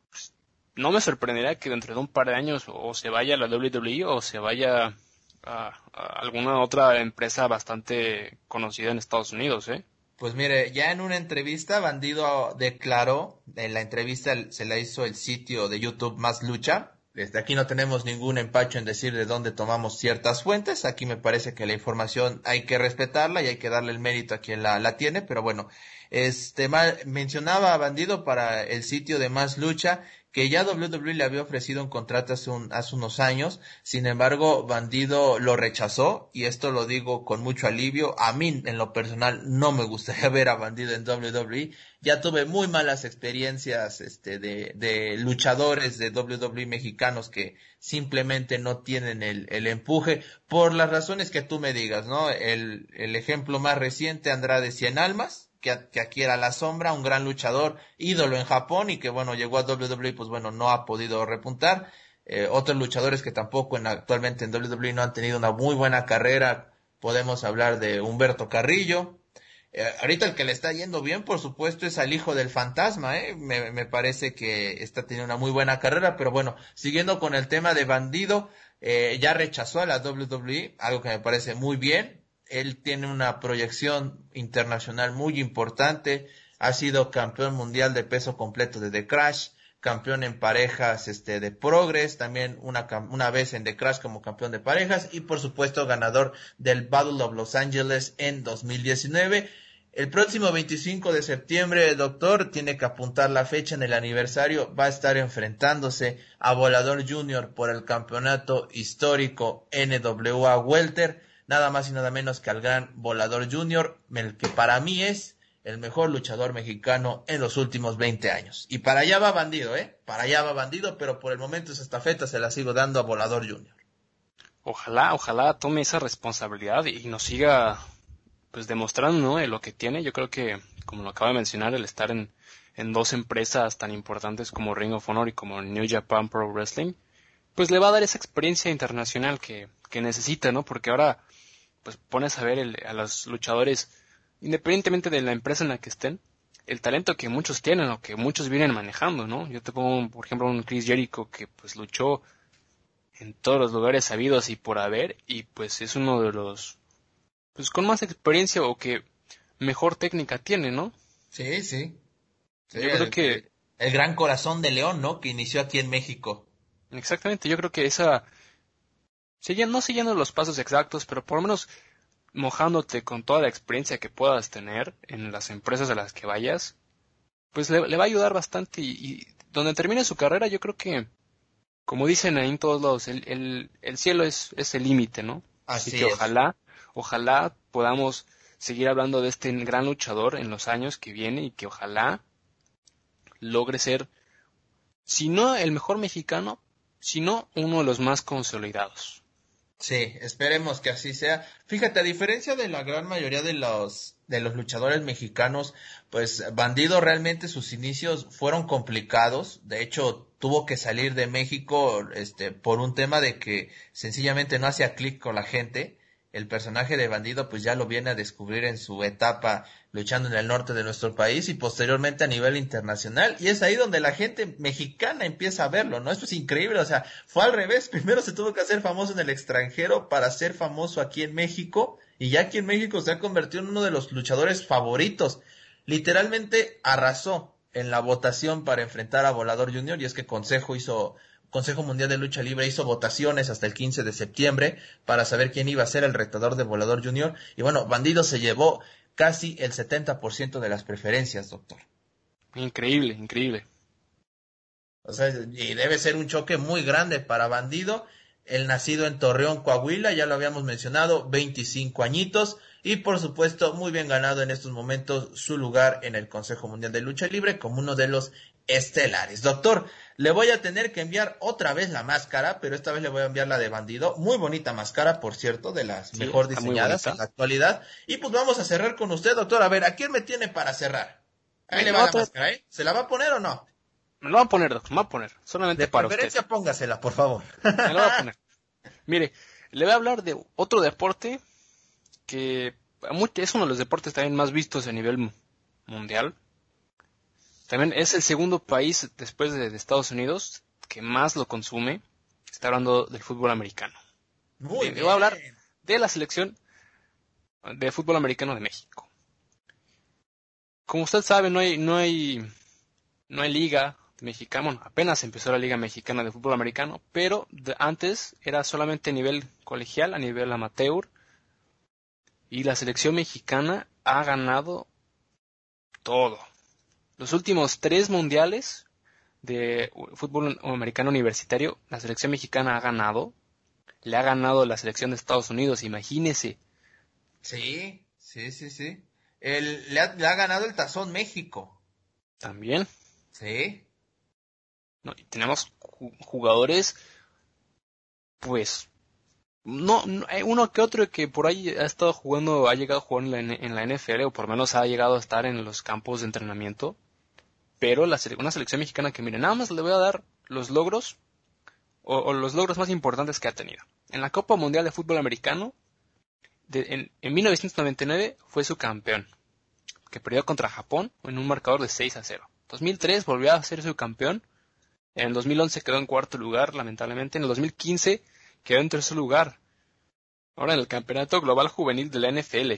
pues, no me sorprendería que dentro de un par de años o se vaya a la WWE o se vaya a, alguna otra empresa bastante conocida en Estados Unidos, ¿eh? Pues mire, ya en una entrevista, Bandido declaró, en la entrevista se la hizo el sitio de YouTube Más Lucha, desde aquí no tenemos ningún empacho en decir de dónde tomamos ciertas fuentes. Aquí me parece que la información hay que respetarla y hay que darle el mérito a quien la, la tiene. Pero bueno, este mencionaba a Bandido para el sitio de Más Lucha que ya WWE le había ofrecido un contrato hace, hace unos años, sin embargo, Bandido lo rechazó, y esto lo digo con mucho alivio. A mí, en lo personal, no me gustaría [LAUGHS] ver a Bandido en WWE. Ya tuve muy malas experiencias este, de, de luchadores de WWE mexicanos que simplemente no tienen el, el empuje, por las razones que tú me digas, ¿no? El, el ejemplo más reciente, Andrade Cien Almas, que, aquí era la sombra, un gran luchador, ídolo en Japón y que bueno, llegó a WWE, pues bueno, no ha podido repuntar. Eh, otros luchadores que tampoco en, actualmente en WWE no han tenido una muy buena carrera, podemos hablar de Humberto Carrillo. Eh, ahorita el que le está yendo bien, por supuesto, es al hijo del fantasma, ¿eh? me, me parece que está teniendo una muy buena carrera, pero bueno, siguiendo con el tema de bandido, eh, ya rechazó a la WWE, algo que me parece muy bien, él tiene una proyección internacional muy importante, ha sido campeón mundial de peso completo de The Crash, campeón en parejas este de Progress, también una, una vez en The Crash como campeón de parejas y por supuesto ganador del Battle of Los Angeles en 2019. El próximo 25 de septiembre, el doctor, tiene que apuntar la fecha en el aniversario, va a estar enfrentándose a Volador Junior por el campeonato histórico NWA Welter nada más y nada menos que al gran Volador Junior, el que para mí es el mejor luchador mexicano en los últimos 20 años. Y para allá va bandido, ¿eh? Para allá va bandido, pero por el momento esa estafeta se la sigo dando a Volador Junior. Ojalá, ojalá tome esa responsabilidad y nos siga pues demostrando ¿no? lo que tiene. Yo creo que, como lo acaba de mencionar, el estar en, en dos empresas tan importantes como Ring of Honor y como New Japan Pro Wrestling, pues le va a dar esa experiencia internacional que, que necesita, ¿no? Porque ahora pues pones a ver a los luchadores, independientemente de la empresa en la que estén, el talento que muchos tienen o que muchos vienen manejando, ¿no? Yo te pongo, por ejemplo, un Chris Jericho que pues luchó en todos los lugares sabidos y por haber y pues es uno de los pues con más experiencia o que mejor técnica tiene, ¿no? Sí, sí. yo creo que el gran corazón de León, ¿no? Que inició aquí en México. Exactamente, yo creo que esa no siguiendo los pasos exactos, pero por lo menos mojándote con toda la experiencia que puedas tener en las empresas a las que vayas, pues le, va a ayudar bastante y, donde termine su carrera yo creo que, como dicen ahí en todos lados, el, el, cielo es, es el límite, ¿no? Así, que ojalá, ojalá podamos seguir hablando de este gran luchador en los años que viene y que ojalá logre ser, si no el mejor mexicano, sino uno de los más consolidados. Sí, esperemos que así sea. Fíjate, a diferencia de la gran mayoría de los de los luchadores mexicanos, pues Bandido realmente sus inicios fueron complicados. De hecho, tuvo que salir de México este por un tema de que sencillamente no hacía clic con la gente el personaje de bandido pues ya lo viene a descubrir en su etapa luchando en el norte de nuestro país y posteriormente a nivel internacional. Y es ahí donde la gente mexicana empieza a verlo, ¿no? Esto es increíble, o sea, fue al revés, [LAUGHS] primero se tuvo que hacer famoso en el extranjero para ser famoso aquí en México y ya aquí en México se ha convertido en uno de los luchadores favoritos, literalmente arrasó en la votación para enfrentar a Volador Junior y es que Consejo hizo Consejo Mundial de Lucha Libre hizo votaciones hasta el 15 de septiembre para saber quién iba a ser el retador de Volador Junior. Y bueno, Bandido se llevó casi el 70% de las preferencias, doctor. Increíble, increíble. O sea, y debe ser un choque muy grande para Bandido. El nacido en Torreón, Coahuila, ya lo habíamos mencionado, 25 añitos. Y por supuesto, muy bien ganado en estos momentos su lugar en el Consejo Mundial de Lucha Libre como uno de los estelares. Doctor, le voy a tener que enviar otra vez la máscara, pero esta vez le voy a enviar la de bandido. Muy bonita máscara, por cierto, de las mejor diseñadas en la actualidad. Y pues vamos a cerrar con usted, doctor. A ver, ¿a quién me tiene para cerrar? Ahí le va la máscara, ¿eh? ¿Se la va a poner o no? Me lo va a poner, doctor, me va a poner. Solamente de para preferencia póngasela, por favor. Me lo va a poner. Mire, le voy a hablar de otro deporte que es uno de los deportes también más vistos a nivel mundial. También es el segundo país después de, Estados Unidos que más lo consume. Está hablando del fútbol americano. Muy Voy a hablar de la selección de fútbol americano de México. Como usted sabe, no hay, no hay, no hay liga mexicana. Bueno, apenas empezó la liga mexicana de fútbol americano, pero antes era solamente a nivel colegial, a nivel amateur. Y la selección mexicana ha ganado todo. Los últimos tres mundiales de fútbol americano universitario, la selección mexicana ha ganado. Le ha ganado la selección de Estados Unidos, imagínese. Sí, sí, sí, sí. le, ha, ganado el Tazón México. También. Sí. No, y tenemos jugadores, pues, no, uno que otro que por ahí ha estado jugando, ha llegado a jugar en la, en la NFL, o por lo menos ha llegado a estar en los campos de entrenamiento pero la, una selección mexicana que, mire, nada más le voy a dar los logros o, los logros más importantes que ha tenido. En la Copa Mundial de Fútbol Americano, en, 1999 fue su campeón, que perdió contra Japón en un marcador de 6 a 0. 2003 volvió a ser su campeón. En 2011 quedó en cuarto lugar, lamentablemente. En el 2015 quedó en tercer lugar. Ahora en el Campeonato Global Juvenil de la NFL.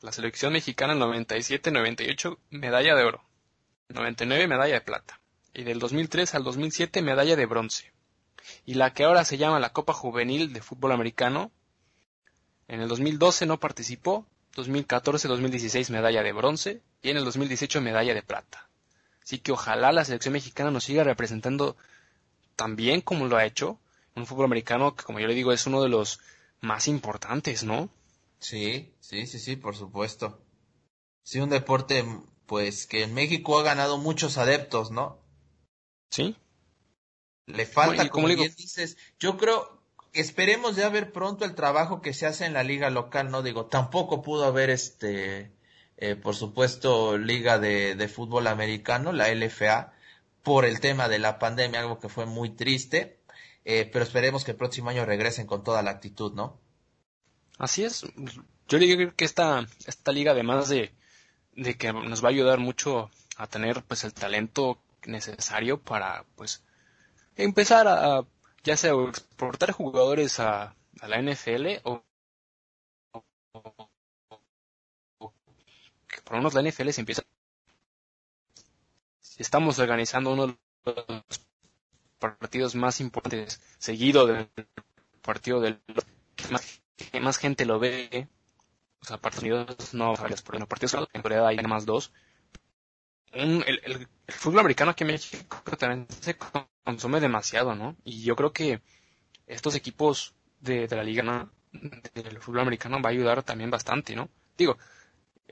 La selección mexicana en 97-98 medalla de oro. 99 medalla de plata y del 2003 al 2007 medalla de bronce. Y la que ahora se llama la Copa Juvenil de Fútbol Americano, en el 2012 no participó, 2014-2016 medalla de bronce y en el 2018 medalla de plata. Así que ojalá la selección mexicana nos siga representando tan bien como lo ha hecho, un fútbol americano que como yo le digo es uno de los más importantes, ¿no? Sí, sí, sí, sí, por supuesto. Sí, un deporte pues que en México ha ganado muchos adeptos, ¿no? Sí. Le falta, como, bien dices, yo creo, esperemos ya ver pronto el trabajo que se hace en la liga local, ¿no? Digo, tampoco pudo haber este, eh, por supuesto, liga de, de fútbol americano, la LFA, por el tema de la pandemia, algo que fue muy triste, eh, pero esperemos que el próximo año regresen con toda la actitud, ¿no? Así es. Yo digo que esta, esta liga, además de, de que nos va a ayudar mucho a tener pues el talento necesario para pues empezar a, ya sea exportar jugadores a, a la NFL o, por lo menos la NFL se empieza. Estamos organizando uno de los partidos más importantes, seguido del partido del que más, que más gente lo ve. O sea, partidos no varios, pero en partidos en Corea hay más dos. El, el, fútbol americano aquí en México también se consume demasiado, ¿no? Y yo creo que estos equipos de, de la liga ¿no? del fútbol americano va a ayudar también bastante, ¿no? Digo,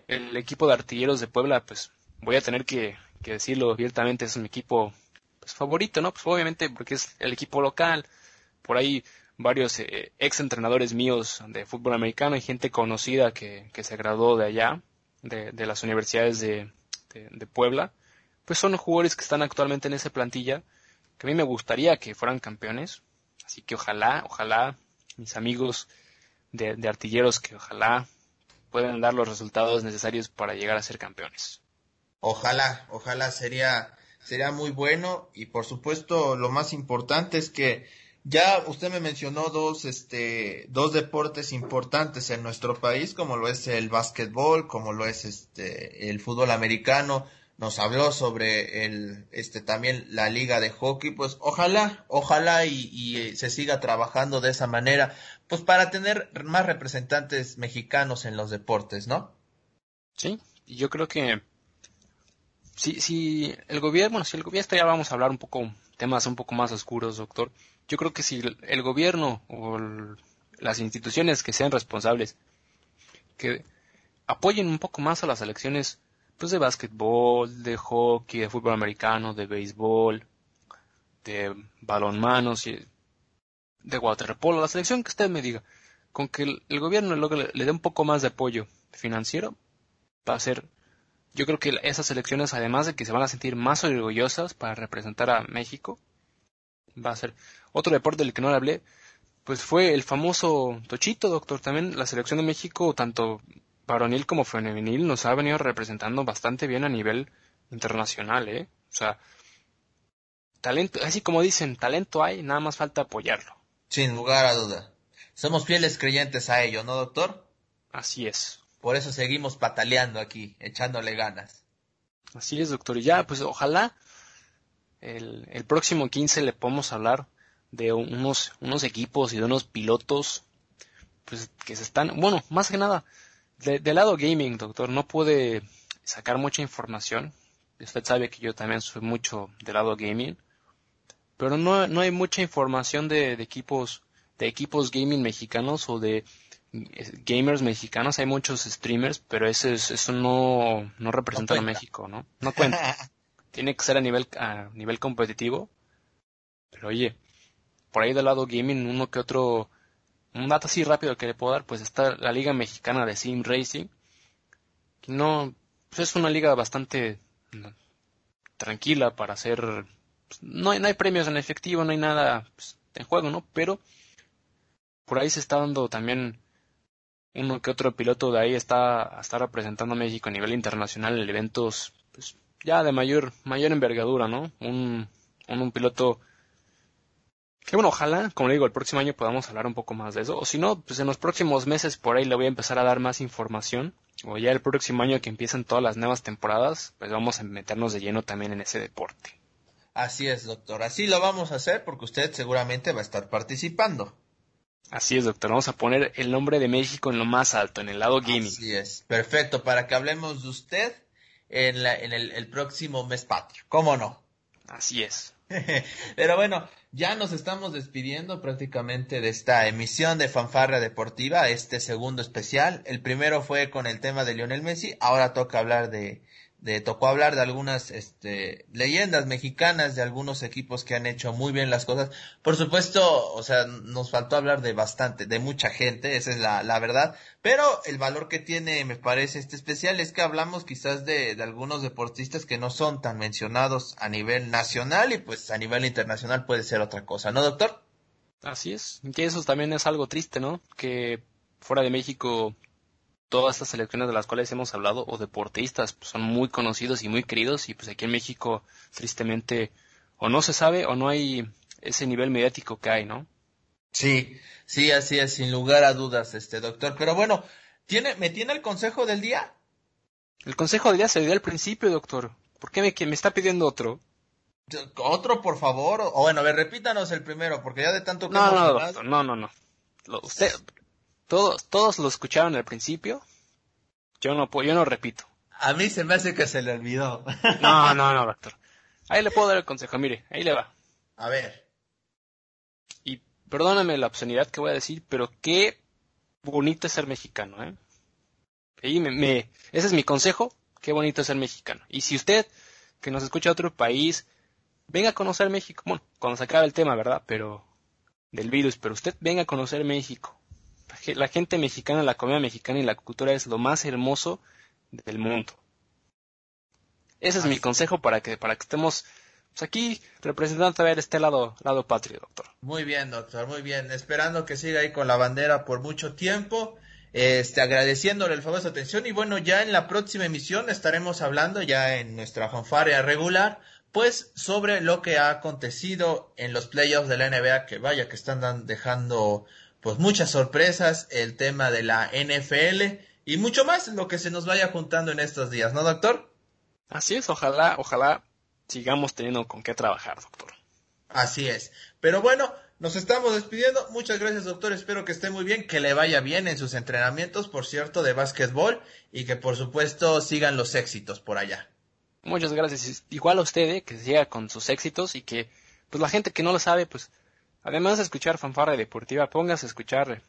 el equipo de artilleros de Puebla, pues voy a tener que, que decirlo abiertamente, es mi equipo pues, favorito, ¿no? Pues obviamente porque es el equipo local, por ahí varios eh, ex entrenadores míos de fútbol americano y gente conocida que, que se graduó de allá, de, de las universidades de, de, Puebla, pues son jugadores que están actualmente en esa plantilla, que a mí me gustaría que fueran campeones, así que ojalá, ojalá mis amigos de, de artilleros que ojalá puedan dar los resultados necesarios para llegar a ser campeones. Ojalá, ojalá sería sería muy bueno y por supuesto lo más importante es que ya usted me mencionó dos este dos deportes importantes en nuestro país como lo es el básquetbol, como lo es este el fútbol americano, nos habló sobre el este también la liga de hockey, pues ojalá, ojalá y, y se siga trabajando de esa manera, pues para tener más representantes mexicanos en los deportes, ¿no? Sí, yo creo que si, si el gobierno, bueno, si el gobierno, ya vamos a hablar un poco, temas un poco más oscuros, doctor. Yo creo que si el, gobierno o las instituciones que sean responsables, que apoyen un poco más a las elecciones, pues de básquetbol, de hockey, de fútbol americano, de béisbol, de balonmanos, de waterpolo, la selección que usted me diga, con que el, gobierno le, le dé un poco más de apoyo financiero, va a ser yo creo que esas elecciones, además de que se van a sentir más orgullosas para representar a México, va a ser otro deporte del que no le hablé, pues fue el famoso Tochito, doctor. También la selección de México, tanto varonil como femenil, nos ha venido representando bastante bien a nivel internacional, ¿eh? O sea, talento, así como dicen, talento hay, nada más falta apoyarlo. Sin lugar a duda. Somos fieles creyentes a ello, ¿no, doctor? Así es. Por eso seguimos pataleando aquí, echándole ganas. Así es, doctor. Y ya, pues ojalá el, el próximo 15 le podamos hablar de unos, unos equipos y de unos pilotos pues que se están, bueno, más que nada, del de lado gaming, doctor, no puede sacar mucha información. Usted sabe que yo también soy mucho del lado gaming, pero no, no hay mucha información de, de equipos, de equipos gaming mexicanos o de gamers mexicanos, hay muchos streamers, pero ese es, eso no, no representa No a. México, ¿no? No cuenta. [LAUGHS] Tiene que ser a nivel, a nivel competitivo. Pero oye, por ahí del lado gaming, uno que otro, un dato así rápido que le puedo dar, pues está la Liga Mexicana de Sim Racing. Que no, pues es una liga bastante tranquila para hacer, pues, no hay, no hay premios en efectivo, no hay nada pues, en juego, ¿no? Pero por ahí se está dando también uno que otro piloto de ahí está, está representando a México a nivel internacional en eventos pues, ya de mayor, mayor envergadura, ¿no? Un, un, un piloto que bueno, ojalá, como le digo, el próximo año podamos hablar un poco más de eso. O si no, pues en los próximos meses por ahí le voy a empezar a dar más información. O ya el próximo año que empiecen todas las nuevas temporadas, pues vamos a meternos de lleno también en ese deporte. Así es, doctor. Así lo vamos a hacer porque usted seguramente va a estar participando. Así es, doctor. Vamos a poner el nombre de México en lo más alto, en el lado gaming. Así es. Perfecto, para que hablemos de usted en, la, en el, el próximo mes patrio. ¿Cómo no? Así es. [LAUGHS] Pero bueno, ya nos estamos despidiendo prácticamente de esta emisión de Fanfarra Deportiva, este segundo especial. El primero fue con el tema de Lionel Messi, ahora toca hablar de, de tocó hablar de algunas este, leyendas mexicanas, de algunos equipos que han hecho muy bien las cosas. Por supuesto, o sea, nos faltó hablar de bastante, de mucha gente, esa es la, la verdad. Pero el valor que tiene, me parece, este especial es que hablamos quizás de, de algunos deportistas que no son tan mencionados a nivel nacional y pues a nivel internacional puede ser otra cosa, ¿no, doctor? Así es. Que eso también es algo triste, ¿no? Que fuera de México todas estas selecciones de las cuales hemos hablado o deportistas pues, son muy conocidos y muy queridos y pues aquí en México tristemente o no se sabe o no hay ese nivel mediático que hay, ¿no? Sí, sí, así es, sin lugar a dudas, este doctor. Pero bueno, ¿tiene, ¿me tiene el consejo del día? El consejo del día se dio al principio, doctor. ¿Por qué me, me está pidiendo otro? Otro, por favor. O bueno, a ver, repítanos el primero, porque ya de tanto que no, no, doctor, no, no, no. usted, todos, todos lo escucharon al principio. Yo no, yo no repito. A mí se me hace que se le olvidó. No, no, no, doctor. Ahí le puedo dar el consejo, mire, ahí le va. A ver. Y perdóname la obscenidad que voy a decir, pero qué bonito es ser mexicano, ¿eh? Y me, ese es mi consejo, qué bonito es ser mexicano. Y si usted, que nos escucha de otro país, venga a conocer México, bueno, cuando se acabe el tema, ¿verdad? Pero, del virus, pero usted venga a conocer México. La gente mexicana, la comida mexicana y la cultura es lo más hermoso del mundo. Ese es mi consejo para que, para que estemos pues, aquí representando a ver este lado, lado patrio, doctor. Muy bien, doctor, muy bien. Esperando que siga ahí con la bandera por mucho tiempo. Este, agradeciéndole el favor de su atención. Y bueno, ya en la próxima emisión estaremos hablando, ya en nuestra fanfarea regular, pues sobre lo que ha acontecido en los playoffs de la NBA, que vaya que están dejando pues muchas sorpresas, el tema de la NFL y mucho más lo que se nos vaya juntando en estos días, ¿no, doctor? Así es, ojalá, ojalá sigamos teniendo con qué trabajar, doctor. Así es. Pero bueno, nos estamos despidiendo. Muchas gracias, doctor. Espero que esté muy bien, que le vaya bien en sus entrenamientos, por cierto, de básquetbol y que por supuesto sigan los éxitos por allá. Muchas gracias. Igual a usted, eh, que siga con sus éxitos y que, pues la gente que no lo sabe, pues, además de escuchar fanfarra deportiva, póngase a escuchar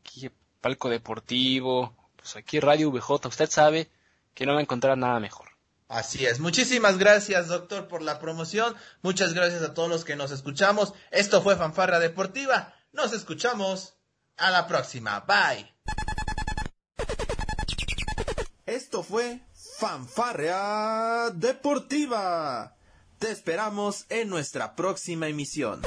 aquí palco deportivo, pues aquí Radio VJ. Usted sabe que no va a encontrar nada mejor. Así es. Muchísimas gracias, doctor, por la promoción. Muchas gracias a todos los que nos escuchamos. Esto fue Fanfarra Deportiva. Nos escuchamos. A la próxima. Bye. Esto fue Fanfarra Deportiva. Te esperamos en nuestra próxima emisión.